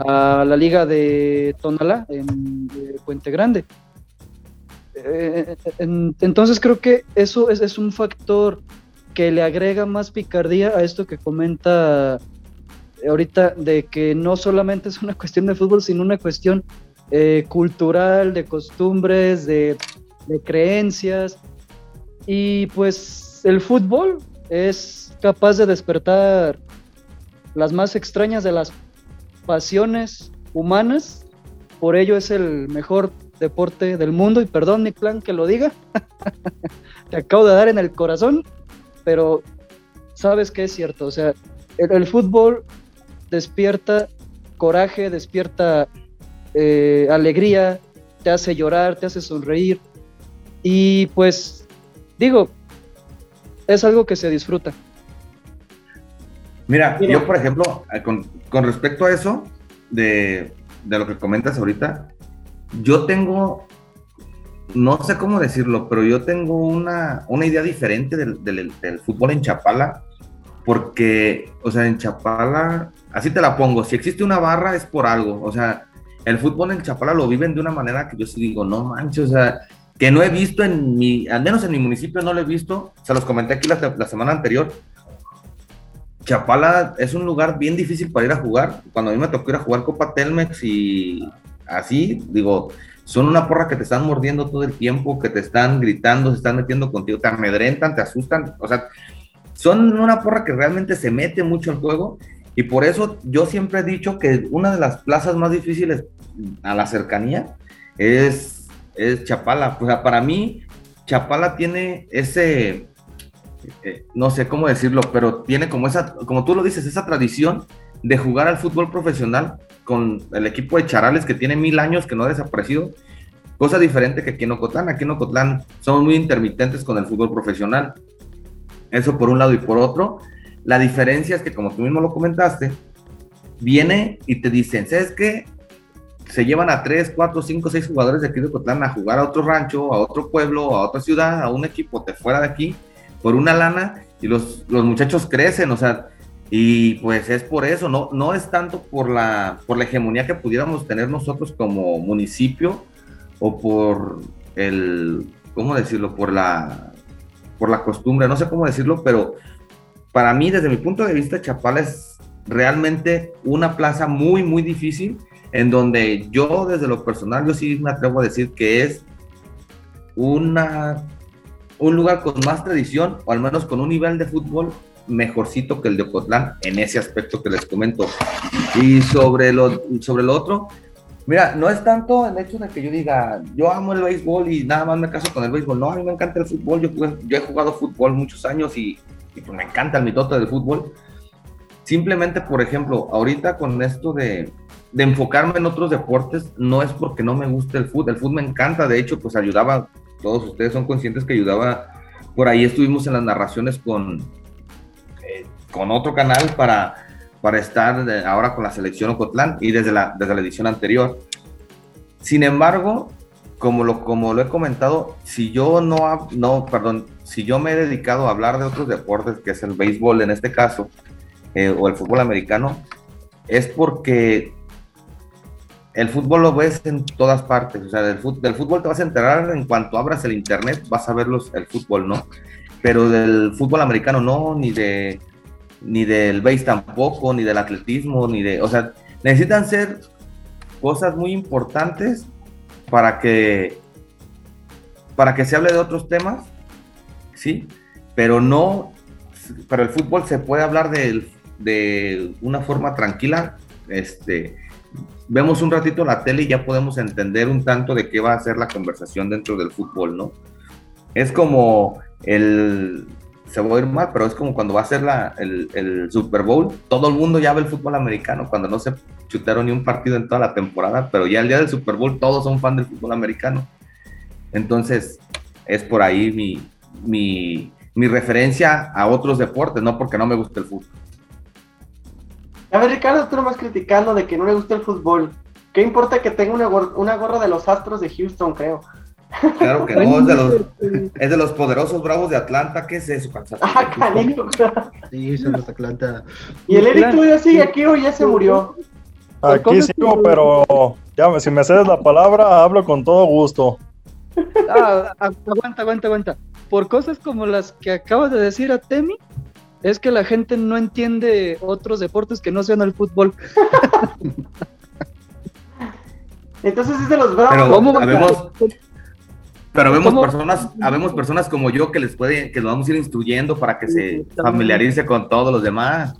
a la Liga de Tonalá en Puente Grande. entonces creo que eso es un factor que le agrega más picardía a esto que comenta ahorita de que no solamente es una cuestión de fútbol, sino una cuestión eh, cultural, de costumbres, de, creencias. Y pues el fútbol es capaz de despertar las más extrañas de las pasiones humanas, por ello es el mejor deporte del mundo, y perdón mi clan que lo diga, te acabo de dar en el corazón, pero sabes que es cierto, o sea, el, fútbol despierta coraje, despierta eh, alegría, te hace llorar, te hace sonreír, y pues digo, es algo que se disfruta. Mira, yo por ejemplo, eh, con, con respecto a eso, de, de, lo que comentas ahorita, yo tengo, no sé cómo decirlo, pero yo tengo una, una idea diferente del, del, fútbol en Chapala, porque, o sea, en Chapala, así te la pongo, si existe una barra es por algo, o sea, el fútbol en Chapala lo viven de una manera que yo sí digo, no manches, o sea, que no he visto en mi, al menos en mi municipio no lo he visto, se los comenté aquí la semana anterior. Chapala es un lugar bien difícil para ir a jugar. Cuando a mí me tocó ir a jugar Copa Telmex y así, digo, son una porra que te están mordiendo todo el tiempo, que te están gritando, se están metiendo contigo, te amedrentan, te asustan, o sea, son una porra que realmente se mete mucho al juego y por eso yo siempre he dicho que una de las plazas más difíciles a la cercanía es es Chapala. O sea, para mí, Chapala tiene ese, eh, no sé cómo decirlo, pero tiene como esa, como tú lo dices, esa tradición de jugar al fútbol profesional con el equipo de Charales que tiene mil años que no ha desaparecido. Cosa diferente que aquí en Ocotlán. Aquí en Ocotlán somos muy intermitentes con el fútbol profesional. Eso por un lado y por otro. La diferencia es que, como tú mismo lo comentaste, viene y te dicen, ¿sabes qué? se llevan a 3, 4, 5, 6 jugadores de aquí de Cotlán a jugar a otro rancho, a otro pueblo, a otra ciudad, a un equipo de fuera de aquí, por una lana, y los, los muchachos crecen, o sea, y pues es por eso, no, no es tanto por la, por la hegemonía que pudiéramos tener nosotros como municipio, o por el, ¿cómo decirlo? Por la, por la costumbre, no sé cómo decirlo, pero para mí, desde mi punto de vista, Chapala es realmente una plaza muy, muy difícil en donde yo desde lo personal, yo sí me atrevo a decir que es una, un lugar con más tradición, o al menos con un nivel de fútbol mejorcito que el de Ocotlán en ese aspecto que les comento. Y sobre lo, sobre lo otro, mira, no es tanto el hecho de que yo diga, yo amo el béisbol y nada más me caso con el béisbol. No, a mí me encanta el fútbol. Yo, yo he jugado fútbol muchos años y, y pues me encanta el mitote del fútbol. Simplemente, por ejemplo, ahorita con esto de, de enfocarme en otros deportes no es porque no me guste el fútbol, el fútbol me encanta, de hecho, pues ayudaba, todos ustedes son conscientes que ayudaba, por ahí estuvimos en las narraciones con, eh, con otro canal para, para estar ahora con la selección Ocotlán y desde la, desde la edición anterior. Sin embargo, como lo, como lo he comentado, si yo no, no, perdón, si yo me he dedicado a hablar de otros deportes, que es el béisbol en este caso, eh, o el fútbol americano, es porque el fútbol lo ves en todas partes, o sea, del fútbol, del fútbol te vas a enterar en cuanto abras el internet, vas a ver los, el fútbol, ¿no? Pero del fútbol americano no, ni de ni del base tampoco, ni del atletismo, ni de, o sea, necesitan ser cosas muy importantes para que para que se hable de otros temas, sí, pero no, pero el fútbol se puede hablar de, de una forma tranquila, este, vemos un ratito la tele y ya podemos entender un tanto de qué va a ser la conversación dentro del fútbol, ¿no? Es como el, se va a ir mal, pero es como cuando va a ser la, el, el, Super Bowl, todo el mundo ya ve el fútbol americano, cuando no se chutaron ni un partido en toda la temporada, pero ya el día del Super Bowl todos son fan del fútbol americano. Entonces, es por ahí mi, mi, mi referencia a otros deportes, no porque no me guste el fútbol. A ver, Ricardo, tú nomás criticando de que no le gusta el fútbol. ¿Qué importa que tenga una, una gorra de los Astros de Houston, creo? Claro que no, es de, los, es de los poderosos bravos de Atlanta. ¿Qué es eso, Ah, canijo. Sí, son los Atlanta. ¿Y el Eric todavía sigue aquí o ya se murió? Aquí sigo, pero ya, si me cedes la palabra, hablo con todo gusto. Ah, aguanta, aguanta, aguanta. Por cosas como las que acabas de decir a Temi, es que la gente no entiende otros deportes que no sean el fútbol. Entonces es de los bravos. Pero, vemos, personas, habemos personas como yo que les puede, que lo vamos a ir instruyendo para que se familiarice con todos los demás.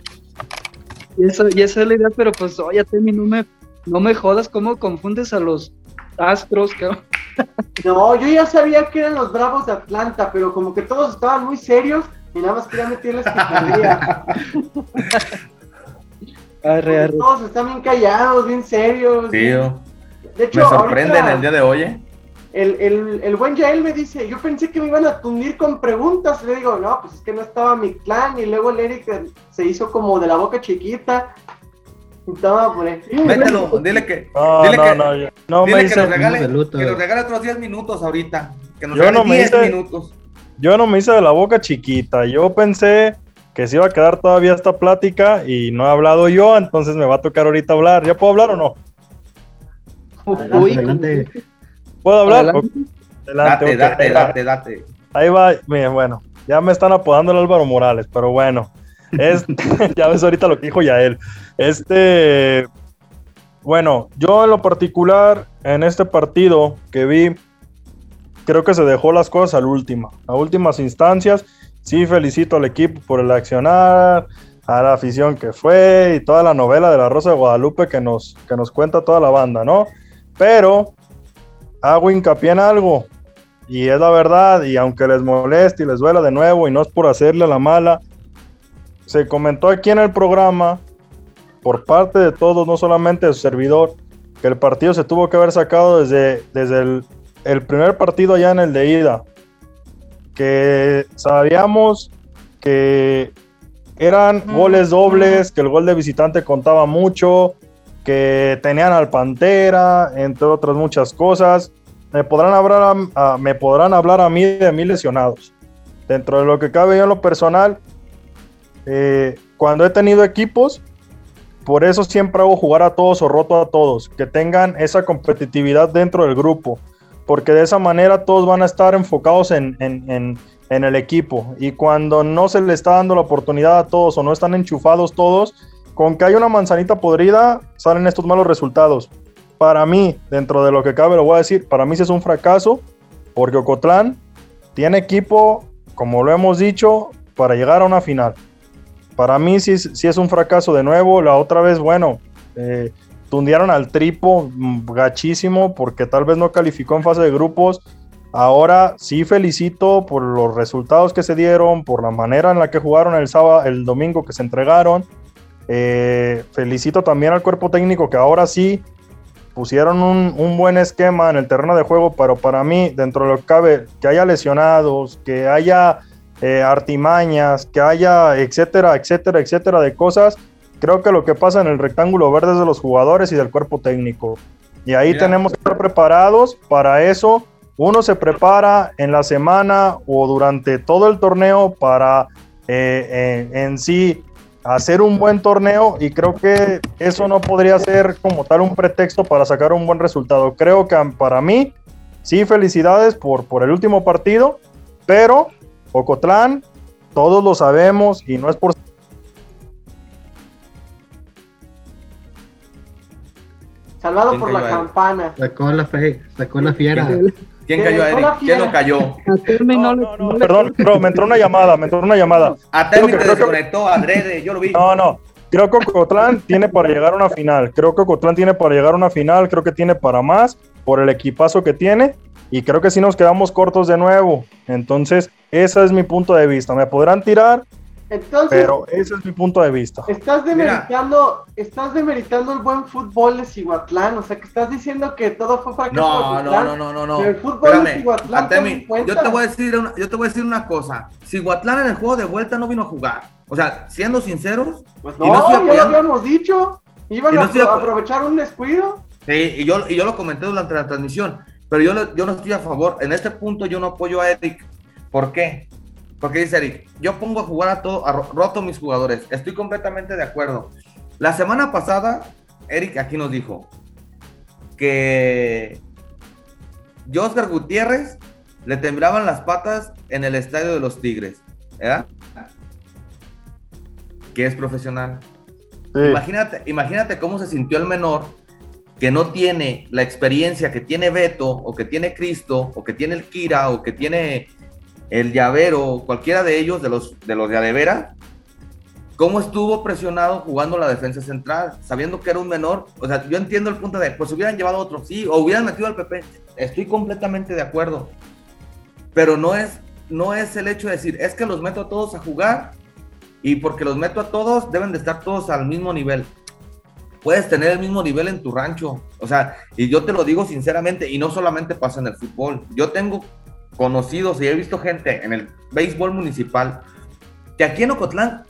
Y, eso, y esa es la idea, pero pues oye, Temi, no me, no me jodas cómo confundes a los Astros, cabrón. No, yo ya sabía que eran los Bravos de Atlanta, pero como que todos estaban muy serios y nada más quería picardía. Arre, arre. Todos están bien callados, bien serios. Bien- yo- De hecho, me sorprende en ahorita el día de hoy. ¿eh? el, el, el buen Yael me dice, yo pensé que me iban a tundir con preguntas. Le digo, no, pues es que no estaba mi clan. Y luego el Eric se hizo como de la boca chiquita. Y estaba por ahí. Mételo, dile que, No, dile no, que, no, yo- no dile me que hice, nos regale, de luto. que nos regale otros 10 minutos ahorita. Que nos Yo regale no me 10 hice- minutos. Yo no me hice de la boca chiquita. Yo pensé que se iba a quedar todavía esta plática y no he hablado yo, entonces me va a tocar ahorita hablar. ¿Ya puedo hablar o no? Uy, Adelante. ¿Puedo hablar? Adelante. Date, date, date, date. Ahí va, bien, bueno, ya me están apodando el Álvaro Morales, pero bueno, es, ya ves ahorita lo que dijo Yael. Este, bueno, yo en lo particular, en este partido que vi, creo que se dejó las cosas al último, a últimas instancias. Sí, felicito al equipo por el accionar, a la afición que fue y toda la novela de la Rosa de Guadalupe que nos, que nos cuenta toda la banda, ¿no? Pero hago hincapié en algo, y es la verdad, y aunque les moleste y les duela de nuevo, y no es por hacerle la mala, se comentó aquí en el programa, por parte de todos, no solamente de su servidor, que el partido se tuvo que haber sacado desde, desde el, el primer partido allá en el de ida. Que sabíamos que eran goles dobles, que el gol de visitante contaba mucho, que tenían al Pantera, entre otras muchas cosas me podrán hablar a, a- me podrán hablar a mí de mil lesionados. Dentro de lo que cabe yo en lo personal, eh, cuando he tenido equipos, por eso siempre hago jugar a todos o roto a todos, que tengan esa competitividad dentro del grupo, porque de esa manera todos van a estar enfocados en, en- en- en el equipo. Y cuando no se le está dando la oportunidad a todos o no están enchufados todos, con que haya una manzanita podrida, salen estos malos resultados para mí, dentro de lo que cabe, lo voy a decir, para mí sí es un fracaso, porque Ocotlán tiene equipo, como lo hemos dicho, para llegar a una final. Para mí sí, sí es un fracaso de nuevo. La otra vez, bueno, eh, tundieron al tripo mm, gachísimo porque tal vez no calificó en fase de grupos. Ahora sí felicito por los resultados que se dieron, por la manera en la que jugaron el sábado, el domingo que se entregaron. Eh, felicito también al cuerpo técnico que ahora sí pusieron un, un buen esquema en el terreno de juego, pero para mí, dentro de lo que cabe, que haya lesionados, que haya eh, artimañas, que haya etcétera, etcétera, etcétera de cosas, creo que lo que pasa en el rectángulo verde es de los jugadores y del cuerpo técnico. Y ahí Mira. tenemos que estar preparados para eso. Uno se prepara en la semana o durante todo el torneo para eh, en- en sí hacer un buen torneo y creo que eso no podría ser como tal un pretexto para sacar un buen resultado. Creo que para mí, sí, felicidades por, por el último partido, pero Ocotlán, todos lo sabemos y no es por... Salvado ¿Quién por la ahí? campana. Sacó la, fe, sacó la fiera. ¿Quién cayó a Eric? ¿Quién lo cayó? No, No, no, no, no perdón, pero me entró una llamada, me entró una llamada. A que- te desconectó, adrede, yo lo vi. No, no. Creo que Ocotlán tiene para llegar a una final. Creo que Ocotlán tiene para llegar a una final. Creo que tiene para más por el equipazo que tiene. Y creo que sí nos quedamos cortos de nuevo. Entonces, ese es mi punto de vista. Me podrán tirar, Entonces, pero ese es mi punto de vista. estás demeritando, estás demeritando el buen fútbol de Cihuatlán. O sea, que estás diciendo que todo fue fracaso. No, de no, no, no, no, no. Pero el fútbol de Espérame, toma en cuenta. yo te voy a decir una, yo te voy a decir una cosa. Cihuatlán en el juego de vuelta no vino a jugar. O sea, siendo sinceros, Pues y no, no ya lo habíamos dicho. Iban Y no a estoy aprovechar un descuido. Sí, y yo, y yo lo comenté durante la transmisión, pero yo, yo no estoy a favor. En este punto yo no apoyo a Eric. ¿Por qué? Porque dice Eric, yo pongo a jugar a todo, a ro- roto mis jugadores. Estoy completamente de acuerdo. La semana pasada, Eric aquí nos dijo que Oscar Gutiérrez le temblaban las patas en el estadio de los Tigres, ¿verdad? Que es profesional. Sí. Imagínate, imagínate cómo se sintió el menor que no tiene la experiencia que tiene Beto, o que tiene Cristo, o que tiene el Kira, o que tiene el llavero, cualquiera de ellos, de los de los de Adevera, cómo estuvo presionado jugando la defensa central, sabiendo que era un menor. O sea, yo entiendo el punto de, pues hubieran llevado a otro, sí, o hubieran metido al PP. Estoy completamente de acuerdo. Pero no es, no es el hecho de decir, es que los meto a todos a jugar y porque los meto a todos, deben de estar todos al mismo nivel. Puedes tener el mismo nivel en tu rancho. O sea, y yo te lo digo sinceramente, y no solamente pasa en el fútbol. Yo tengo conocidos y he visto gente en el béisbol municipal que aquí en Ocotlán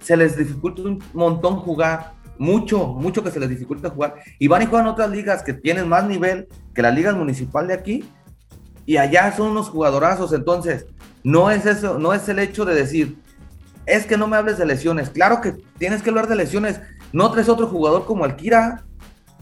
se les dificulta un montón jugar, mucho, mucho que se les dificulta jugar, y van y juegan otras ligas que tienen más nivel que la liga municipal de aquí, y allá son unos jugadorazos, entonces, no es eso, no es el hecho de decir, es que no me hables de lesiones, claro que tienes que hablar de lesiones, no traes otro jugador como Alkira,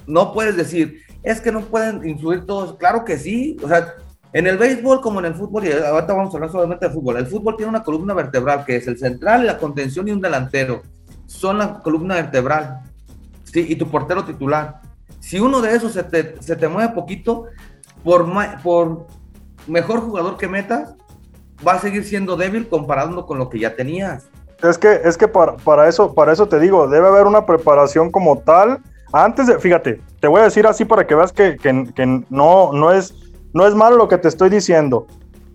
no puedes decir, es que no pueden influir todos, claro que sí, o sea, en el béisbol como en el fútbol, y ahorita vamos a hablar solamente de fútbol, el fútbol tiene una columna vertebral que es el central, la contención y un delantero. Son la columna vertebral. Sí, y tu portero titular. Si uno de esos se te, mueve poquito, por, por mejor jugador que metas, va a seguir siendo débil comparando con lo que ya tenías. Es que, es que para, para, eso, para eso te digo, debe haber una preparación como tal. Antes de, fíjate, te voy a decir así para que veas que, que, que no, no es no es malo lo que te estoy diciendo.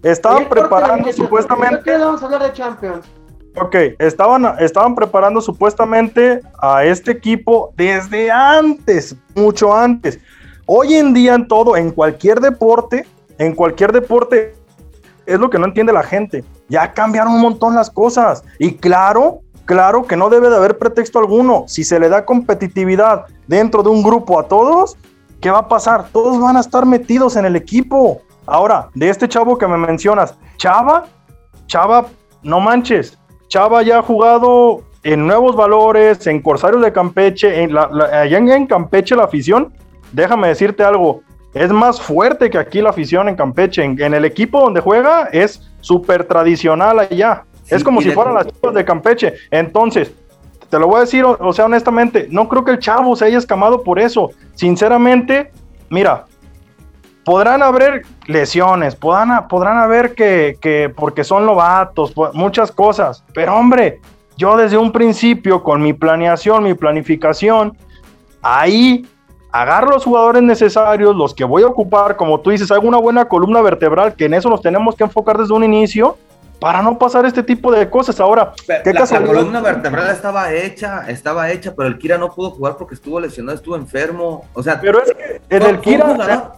Estaban preparando supuestamente. ¿Qué vamos a hablar de Champions? Ok, estaban, estaban preparando supuestamente a este equipo desde antes, mucho antes. Hoy en día en todo, en cualquier deporte, en cualquier deporte, es lo que no entiende la gente. Ya cambiaron un montón las cosas. Y claro, claro que no debe de haber pretexto alguno. Si se le da competitividad dentro de un grupo a todos, ¿qué va a pasar? Todos van a estar metidos en el equipo. Ahora, de este chavo que me mencionas, Chava, Chava, no manches, Chava ya ha jugado en Nuevos Valores, en Corsarios de Campeche, en allá en Campeche la afición, déjame decirte algo, es más fuerte que aquí la afición en Campeche. En, el equipo donde juega es súper tradicional allá. es como si fueran las chivas de Campeche. Entonces, te lo voy a decir, o, sea, honestamente, no creo que el chavo se haya escamado por eso. Sinceramente, mira, podrán haber lesiones, podrán, podrán haber que, que porque son lobatos, muchas cosas, pero hombre, yo desde un principio, con mi planeación, mi planificación, ahí agarro los jugadores necesarios, los que voy a ocupar, como tú dices, hago una buena columna vertebral, que en eso nos tenemos que enfocar desde un inicio, para no pasar este tipo de cosas. Ahora, ¿qué la, la columna vertebral estaba hecha, estaba hecha, pero el Kira no pudo jugar porque estuvo lesionado, estuvo enfermo. O sea, pero es que en el Kira,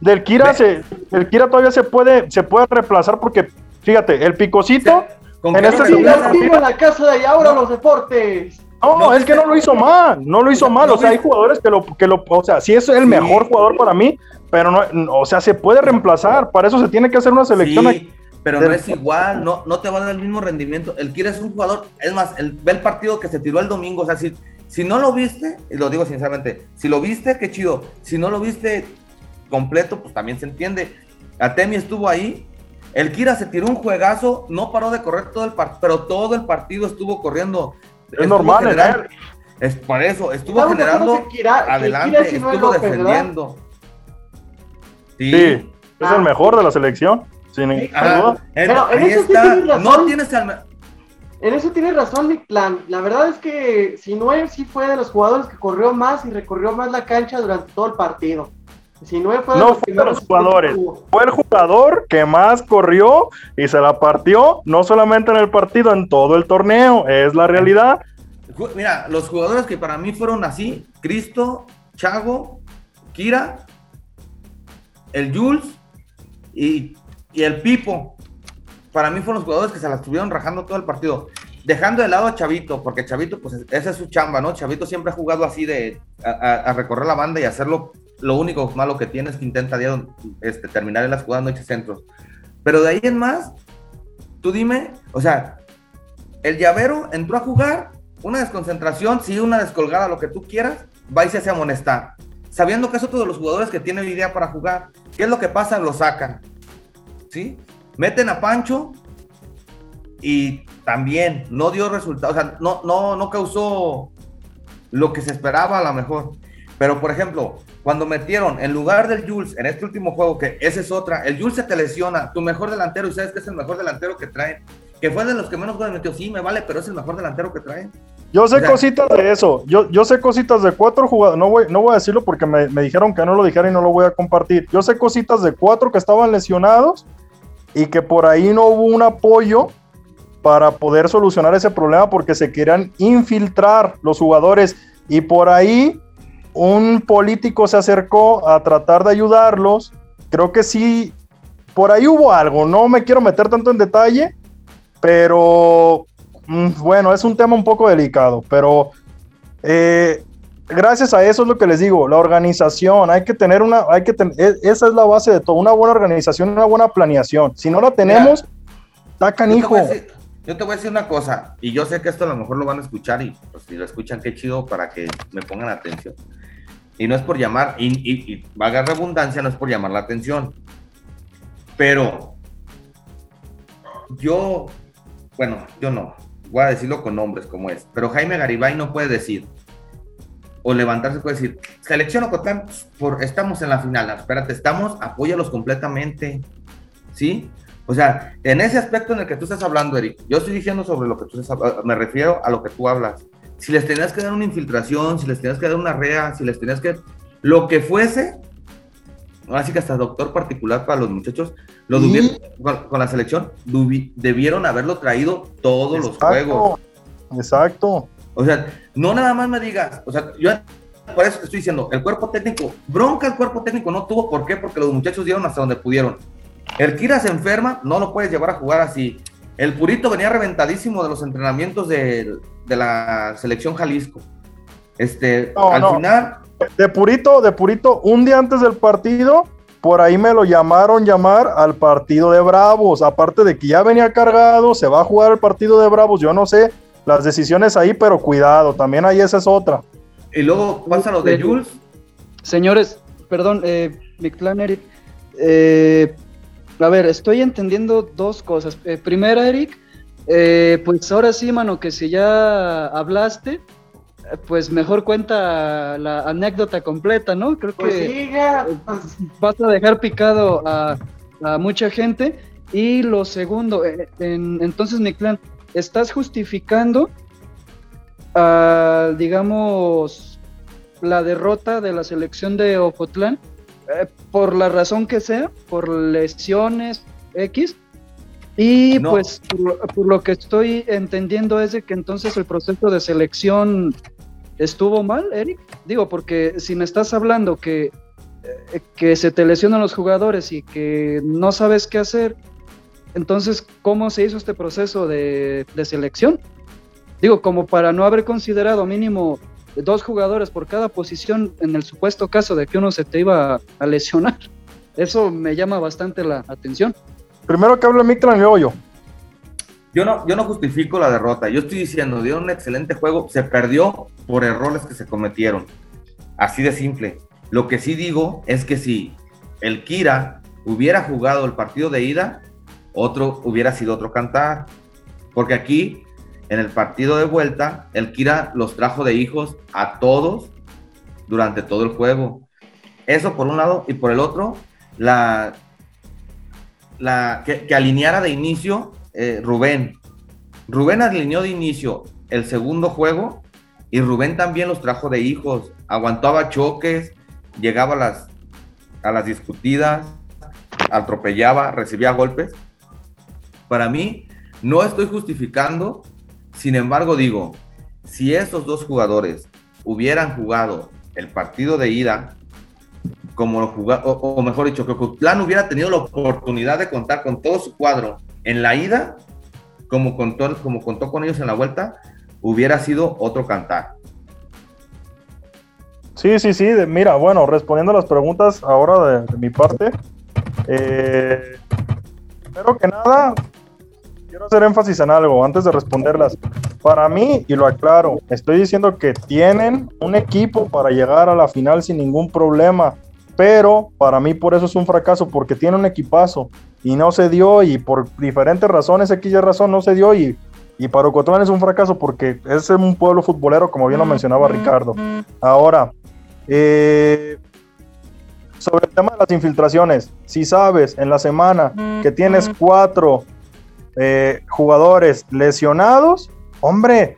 del Kira se, el Kira todavía se puede, se puede reemplazar porque, fíjate, el picocito. en este la casa de ahora los deportes. No, es que no lo hizo mal, no lo hizo mal. o sea, hay jugadores que lo, que lo, o sea, sí es el mejor jugador para mí, pero no, o sea, se puede reemplazar. Para eso se tiene que hacer una selección aquí pero no es igual, no, no te va a dar el mismo rendimiento. El Kira es un jugador, es más, el, ve el partido que se tiró el domingo, o sea, si, si no lo viste, y lo digo sinceramente, si lo viste, qué chido, si no lo viste completo, pues también se entiende. Atemi estuvo ahí, el Kira se tiró un juegazo, no paró de correr todo el partido, pero todo el partido estuvo corriendo. Es normal, ¿eh? Es por eso, estuvo generando adelante, estuvo defendiendo. Sí, es el mejor de la selección. Sin Pero en eso sí tienes razón. No tienes En eso tiene razón mi plan. La verdad es que Sinue sí fue de los jugadores que corrió más y recorrió más la cancha durante todo el partido. Sinue fue de no los fue de los jugadores. Fue el jugador que más corrió y se la partió, no solamente en el partido, en todo el torneo. Es la realidad. Mira, los jugadores que para mí fueron así: Cristo, Chago, Kira, el Jules y y el Pipo, para mí fueron los jugadores que se la estuvieron rajando todo el partido. Dejando de lado a Chavito, porque Chavito, pues esa es su chamba, ¿no? Chavito siempre ha jugado así de a, recorrer la banda y hacerlo. Lo único malo que tiene es que intenta este, terminar en las jugadas noches centros. Pero de ahí en más, tú dime, o sea, el llavero entró a jugar, una desconcentración, sí, una descolgada, lo que tú quieras, va y se hace amonestar. Sabiendo que es otro de los jugadores que tiene idea para jugar. ¿Qué es lo que pasa? Lo sacan. ¿Sí? Meten a Pancho y también no dio resultados, o sea, no, no, no causó lo que se esperaba a lo mejor. Pero, por ejemplo, cuando metieron en lugar del Jules en este último juego, que esa es otra, el Jules se te lesiona, tu mejor delantero, y sabes que es el mejor delantero que trae, que fue de los que menos goles metió, sí, me vale, pero es el mejor delantero que trae. Yo sé O sea- cositas de eso. Yo, yo sé cositas de cuatro jugadores. No voy, no voy a decirlo porque me, me dijeron que no lo dijera y no lo voy a compartir. Yo sé cositas de cuatro que estaban lesionados y que por ahí no hubo un apoyo para poder solucionar ese problema porque se querían infiltrar los jugadores y por ahí un político se acercó a tratar de ayudarlos. Creo que sí, por ahí hubo algo. No me quiero meter tanto en detalle, pero mm, bueno, es un tema un poco delicado, pero eh, gracias a eso es lo que les digo, la organización, hay que tener una, hay que ten- e- esa es la base de todo, una buena organización, una buena planeación. Si no la tenemos, está canijo. yo te voy a decir una cosa, y yo sé que esto a lo mejor lo van a escuchar, y pues, si lo escuchan, qué chido para que me pongan atención. Y no es por llamar, y, y, y valga redundancia, no es por llamar la atención. Pero yo, bueno, yo no, voy a decirlo con nombres como es, pero Jaime Garibay no puede decir, o levantarse puede decir, selección Ocotlán, por, estamos en la final, espérate, estamos, apóyalos completamente, ¿sí? O sea, en ese aspecto en el que tú estás hablando, Eric, yo estoy diciendo sobre lo que tú estás me refiero a lo que tú hablas. Si les tenías que dar una infiltración, si les tenías que dar una rea, si les tenías que. Lo que fuese, así que hasta doctor particular para los muchachos, lo Sí. con, con la selección, debieron haberlo traído todos los juegos. Exacto. O sea, no nada más me digas, o sea, yo por eso te estoy diciendo, el cuerpo técnico, bronca el cuerpo técnico no tuvo, ¿por qué? Porque los muchachos dieron hasta donde pudieron. El Kira se enferma, no lo puedes llevar a jugar así. El Purito venía reventadísimo de los entrenamientos de, de la selección Jalisco. Este, No, al no. final, De purito, de purito, un día antes del partido, por ahí me lo llamaron llamar al partido de Bravos. Aparte de que ya venía cargado, se va a jugar el partido de Bravos. Yo no sé las decisiones ahí, pero cuidado, también ahí esa es otra. y luego pasa lo de Jules. Señores, perdón, eh, Mictlán, Eric. eh, a ver, estoy entendiendo dos cosas. Eh, primera, Eric, eh, pues ahora sí, mano, que si ya hablaste, eh, pues mejor cuenta la anécdota completa, ¿no? Creo Pues que siga, pues, vas a dejar picado a, a mucha gente. Y lo segundo, eh, en- entonces, Mictlán, estás justificando, digamos, la derrota de la selección de Ocotlán eh, por la razón que sea, por lesiones X. Y No. pues por lo, por lo que estoy entendiendo es de que entonces el proceso de selección estuvo mal, Eric. Digo, porque si me estás hablando que, eh, que se te lesionan los jugadores y que no sabes qué hacer, entonces, ¿cómo se hizo este proceso de, de selección? Digo, como para no haber considerado mínimo dos jugadores por cada posición en el supuesto caso de que uno se te iba a lesionar. Eso me llama bastante la atención. Primero que hable Mictlan y luego yo. Yo no, yo no justifico la derrota. Yo estoy diciendo, dieron un excelente juego. Se perdió por errores que se cometieron. Así de simple. Lo que sí digo es que si el Kira hubiera jugado el partido de ida, otro hubiera sido otro cantar. Porque aquí, en el partido de vuelta, el Kira los trajo de hijos a todos durante todo el juego. Eso por un lado, y por el otro, la, la que, que alineara de inicio eh, Rubén. Rubén alineó de inicio el segundo juego y Rubén también los trajo de hijos. Aguantaba choques, llegaba a las, a las discutidas, atropellaba, recibía golpes. Para mí, no estoy justificando, sin embargo digo, si estos dos jugadores hubieran jugado el partido de ida, como lo juga- o, mejor dicho, que Ocotlán hubiera tenido la oportunidad de contar con todo su cuadro en la ida, como contó, como contó con ellos en la vuelta, hubiera sido otro cantar. Sí, sí, sí. mira, bueno, respondiendo a las preguntas ahora de, de mi parte. eh, primero que nada, quiero hacer énfasis en algo antes de responderlas. Para mí, y lo aclaro, estoy diciendo que tienen un equipo para llegar a la final sin ningún problema. Pero para mí por eso es un fracaso, porque tiene un equipazo y no se dio y por diferentes razones, X y razón, no se dio y, y para Ocotlán es un fracaso porque es un pueblo futbolero, como bien lo mencionaba Ricardo. Ahora, eh, sobre el tema de las infiltraciones, si sabes en la semana que tienes cuatro eh, jugadores lesionados, hombre,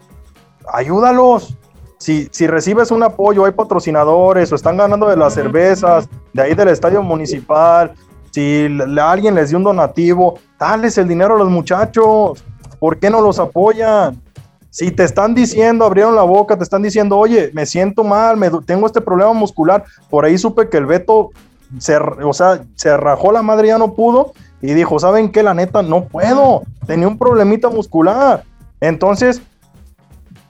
ayúdalos. Si, si recibes un apoyo, hay patrocinadores o están ganando de las cervezas, de ahí del estadio municipal, si alguien les dio un donativo, dales el dinero a los muchachos. ¿Por qué no los apoyan? Si te están diciendo, abrieron la boca, te están diciendo, oye, me siento mal, me, tengo este problema muscular, por ahí supe que el Beto se, o sea, se rajó la madre, ya no pudo, y dijo, ¿saben qué? La neta, no puedo, tenía un problemita muscular. Entonces,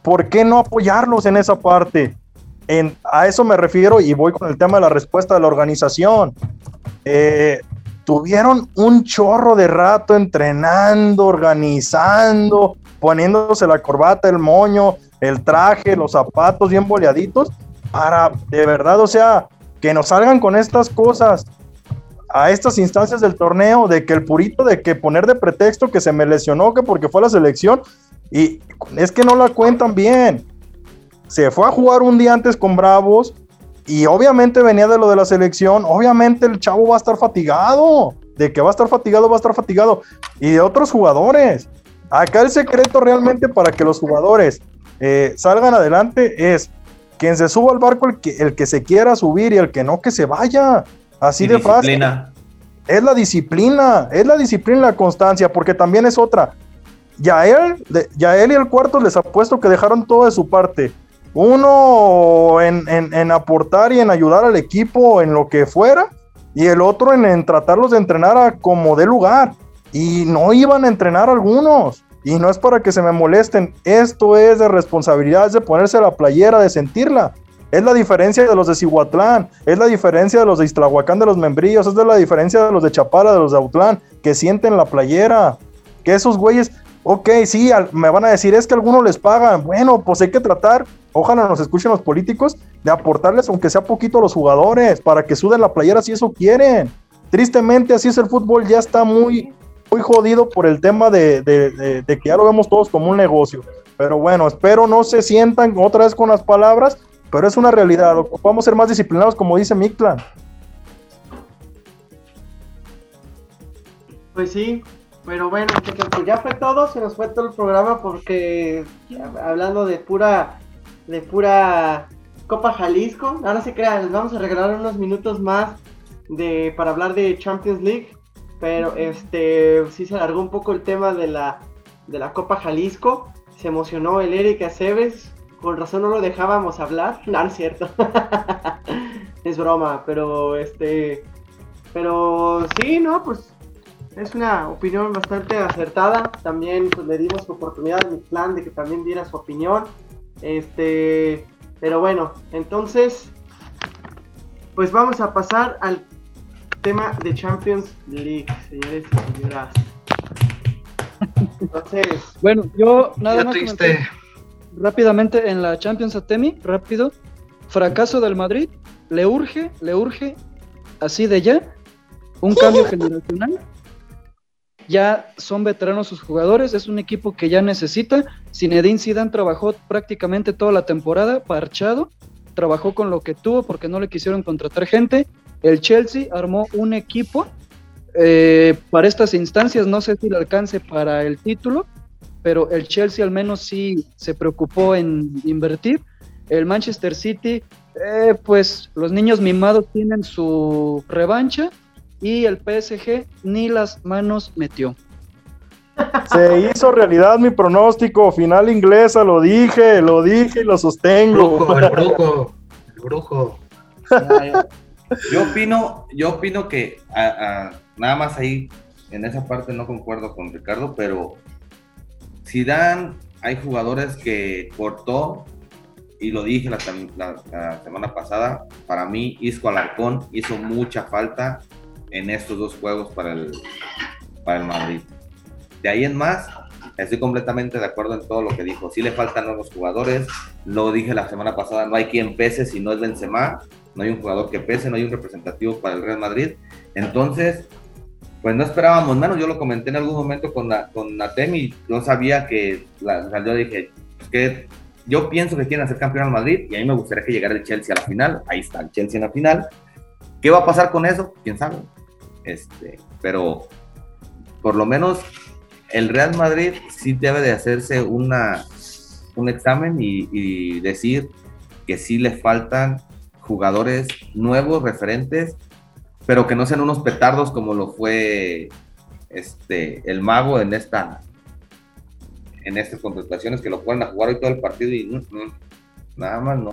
¿por qué no apoyarlos en esa parte? En, a eso me refiero y voy con el tema de la respuesta de la organización. Eh, tuvieron un chorro de rato entrenando, organizando, poniéndose la corbata, el moño, el traje, los zapatos bien boleaditos, para de verdad, o sea, que nos salgan con estas cosas a estas instancias del torneo, de que el purito, de que poner de pretexto que se me lesionó, que porque fue la selección, y es que no la cuentan bien. Se fue a jugar un día antes con Bravos, y obviamente venía de lo de la selección, obviamente el chavo va a estar fatigado, de que va a estar fatigado, va a estar fatigado, y de otros jugadores. Acá el secreto realmente para que los jugadores eh, salgan adelante es quien se suba al barco, el que, el que se quiera subir y el que no, que se vaya. Así de fácil. Es la disciplina, es la disciplina y la constancia, porque también es otra. Ya él, ya él y el cuarto les apuesto que dejaron todo de su parte. Uno en, aportar y en ayudar al equipo en lo que fuera, y el otro en, tratarlos de entrenar a como de lugar. Y no iban a entrenar algunos. Y no es para que se me molesten, esto es de responsabilidad, es de ponerse la playera, de sentirla. Es la diferencia de los de Cihuatlán, es la diferencia de los de Iztlahuacán, de los Membrillos, es de la diferencia de los de Chapala, de los de Autlán, que sienten la playera. Que esos güeyes, ok, sí, me van a decir, es que algunos les pagan. Bueno, pues hay que tratar, ojalá nos escuchen los políticos, de aportarles, aunque sea poquito, a los jugadores, para que suden la playera si eso quieren. Tristemente, así es el fútbol, ya está muy, muy jodido por el tema de, de, que ya lo vemos todos como un negocio. Pero bueno, espero no se sientan otra vez con las palabras pero es una realidad. Vamos a ser más disciplinados, como dice Mictlan. Pues sí, pero bueno, pues ya fue todo, se nos fue todo el programa porque hablando de pura, de pura Copa Jalisco, ahora se crean, les vamos a regalar unos minutos más de para hablar de Champions League, pero este sí se alargó un poco el tema de la de la Copa Jalisco, se emocionó el Eric Aceves, con razón no lo dejábamos hablar. No, es cierto. es broma, pero este. Pero sí, no, pues es una opinión bastante acertada. También pues, le dimos oportunidad a mi plan de que también diera su opinión. Este. Pero bueno, entonces. Pues vamos a pasar al tema de Champions League, señores y señoras. Entonces. Bueno, yo nada más rápidamente en la Champions Atemi, rápido. Fracaso del Madrid, le urge, le urge, así de ya, un cambio generacional. Ya son veteranos sus jugadores, es un equipo que ya necesita. Zinedine Zidane trabajó prácticamente toda la temporada, parchado, trabajó con lo que tuvo porque no le quisieron contratar gente. El Chelsea armó un equipo eh, para estas instancias, no sé si le alcance para el título, pero el Chelsea al menos sí se preocupó en invertir. El Manchester City, eh, pues los niños mimados tienen su revancha y el PSG ni las manos metió. Se hizo realidad mi pronóstico, final inglesa, lo dije, lo dije y lo sostengo. Brujo, el brujo, el brujo. Yo opino, yo opino que nada más ahí, en esa parte no concuerdo con Ricardo, pero Zidane, hay jugadores que cortó, y lo dije la, semana pasada, para mí Isco Alarcón hizo mucha falta en estos dos juegos para el, para el Madrid. De ahí en más, estoy completamente de acuerdo en todo lo que dijo. Sí le faltan nuevos jugadores, lo dije la semana pasada, no hay quien pese si no es Benzema, no hay un jugador que pese, no hay un representativo para el Real Madrid. Entonces, pues no esperábamos menos. Yo lo comenté en algún momento con, la, con no sabía que, la, yo dije, que yo pienso que quieren hacer campeón al Madrid y a mí me gustaría que llegara el Chelsea a la final. Ahí está el Chelsea en la final. ¿Qué va a pasar con eso? ¿Quién sabe? Este, pero por lo menos el Real Madrid sí debe de hacerse una, un examen y, y decir que sí le faltan jugadores nuevos, referentes, pero que no sean unos petardos como lo fue este el mago en esta en estas contrataciones que lo pueden a jugar hoy todo el partido y mm, mm, nada más no.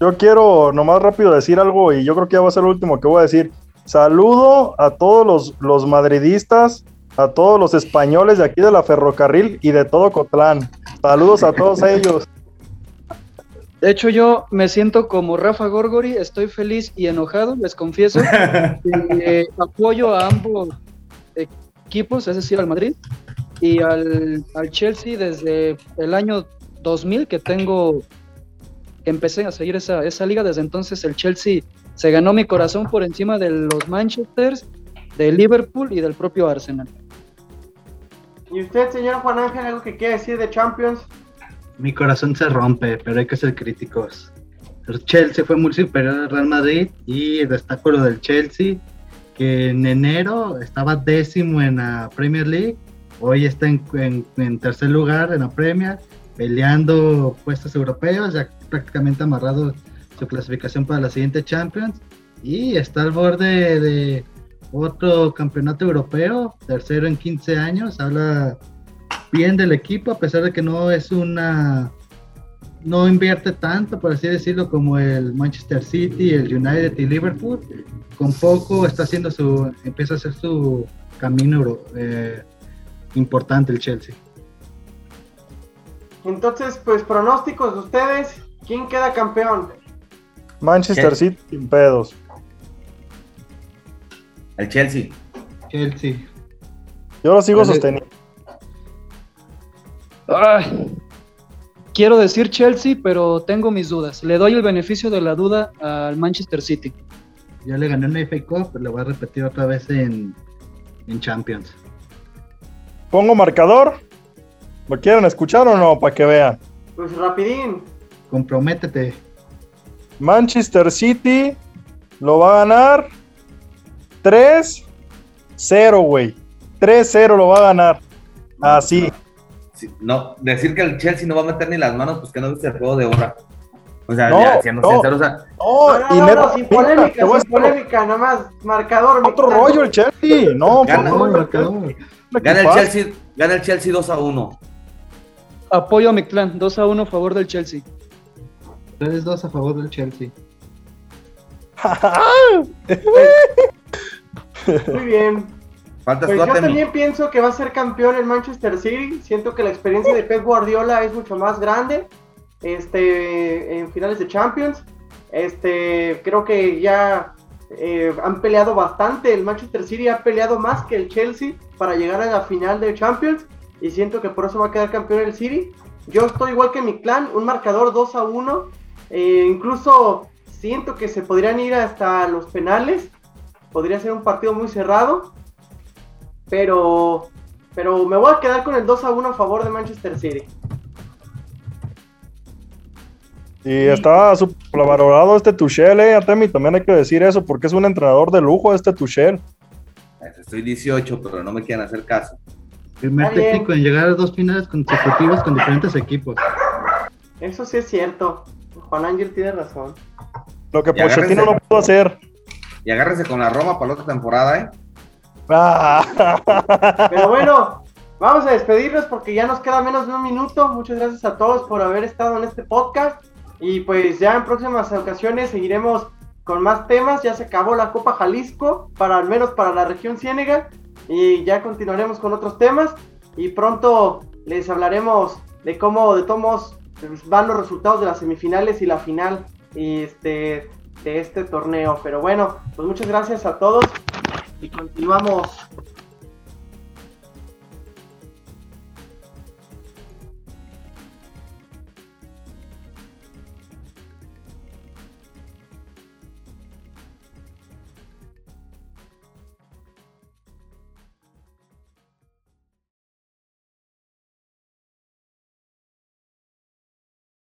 Yo quiero nomás rápido decir algo y yo creo que ya va a ser lo último que voy a decir. Saludo a todos los, los madridistas, a todos los españoles de aquí de la ferrocarril y de todo Cotlán. Saludos a todos ellos. De hecho, yo me siento como Rafa Gorgori, estoy feliz y enojado, les confieso. Eh, apoyo a ambos equipos, es decir, al Madrid y al, al, Chelsea desde el año 2000 que tengo, que empecé a seguir esa, esa liga. Desde entonces el Chelsea se ganó mi corazón por encima de los Manchesters, de Liverpool y del propio Arsenal. ¿Y usted, señor Juan Ángel, algo que quiere decir de Champions? Mi corazón se rompe, pero hay que ser críticos. El Chelsea fue muy superior al Real Madrid y destaco lo del Chelsea, que en enero estaba décimo en la Premier League, hoy está en, tercer lugar en la Premier, peleando puestos europeos, ya prácticamente amarrado su clasificación para la siguiente Champions y está al borde de otro campeonato europeo, tercero en 15 años, habla bien del equipo, a pesar de que no es una. No invierte tanto, por así decirlo, como el Manchester City, el United y Liverpool. Con poco está haciendo su. empieza a hacer su camino eh, importante el Chelsea. Entonces, pues pronósticos de ustedes, ¿quién queda campeón? Manchester City sin pedos. El Chelsea. Chelsea. Yo lo sigo sosteniendo quiero decir Chelsea, pero tengo mis dudas. Le doy el beneficio de la duda al Manchester City. Ya le gané en FA Cup, pero le voy a repetir otra vez en, en Champions. Pongo marcador. ¿Lo quieren escuchar o no? Para que vean. Pues rapidín. Comprométete. Manchester City lo va a ganar 3-0, güey. 3-0 lo va a ganar. Así no, decir que el Chelsea no va a meter ni las manos, pues que no viste el juego de hora. O sea, ya siendo no, sincero, o sea, no, no, no, no, sin polémica, sin polémica, nada más, marcador. Otro rollo el Chelsea, no, gana, no, marcador. Gana el Chelsea, gana el Chelsea 2 a 1. Apoyo a mi clan, 2 a 1 a favor del Chelsea. 3-2 a favor del Chelsea. Muy bien, pues yo también pienso que va a ser campeón el Manchester City. Siento que la experiencia de Pep Guardiola es mucho más grande este, en finales de Champions. Este, creo que ya eh, han peleado bastante. El Manchester City ha peleado más que el Chelsea para llegar a la final de Champions. Y siento que por eso va a quedar campeón el City. Yo estoy igual que mi clan, un marcador 2 a 1. Eh, incluso siento que se podrían ir hasta los penales. Podría ser un partido muy cerrado. Pero, pero me voy a quedar con el 2 a 1 a favor de Manchester City. Y está valorado este Tuchel, eh, Atemi, también hay que decir eso, porque es un entrenador de lujo este Tuchel. Estoy 18, pero no me quieren hacer caso. Primer técnico en llegar a dos finales consecutivas con diferentes equipos. Eso sí es cierto. Juan Ángel tiene razón. Lo que Pochettino no pudo hacer. Y agárrese con la Roma para la otra temporada, ¿eh? Pero bueno, vamos a despedirnos porque ya nos queda menos de un minuto. Muchas gracias a todos por haber estado en este podcast. Y pues ya en próximas ocasiones seguiremos con más temas. Ya se acabó la Copa Jalisco, para al menos para la región Ciénega. Y ya continuaremos con otros temas. Y pronto les hablaremos de cómo de tomos van los resultados de las semifinales y la final y este, de este torneo. Pero bueno, pues muchas gracias a todos y continuamos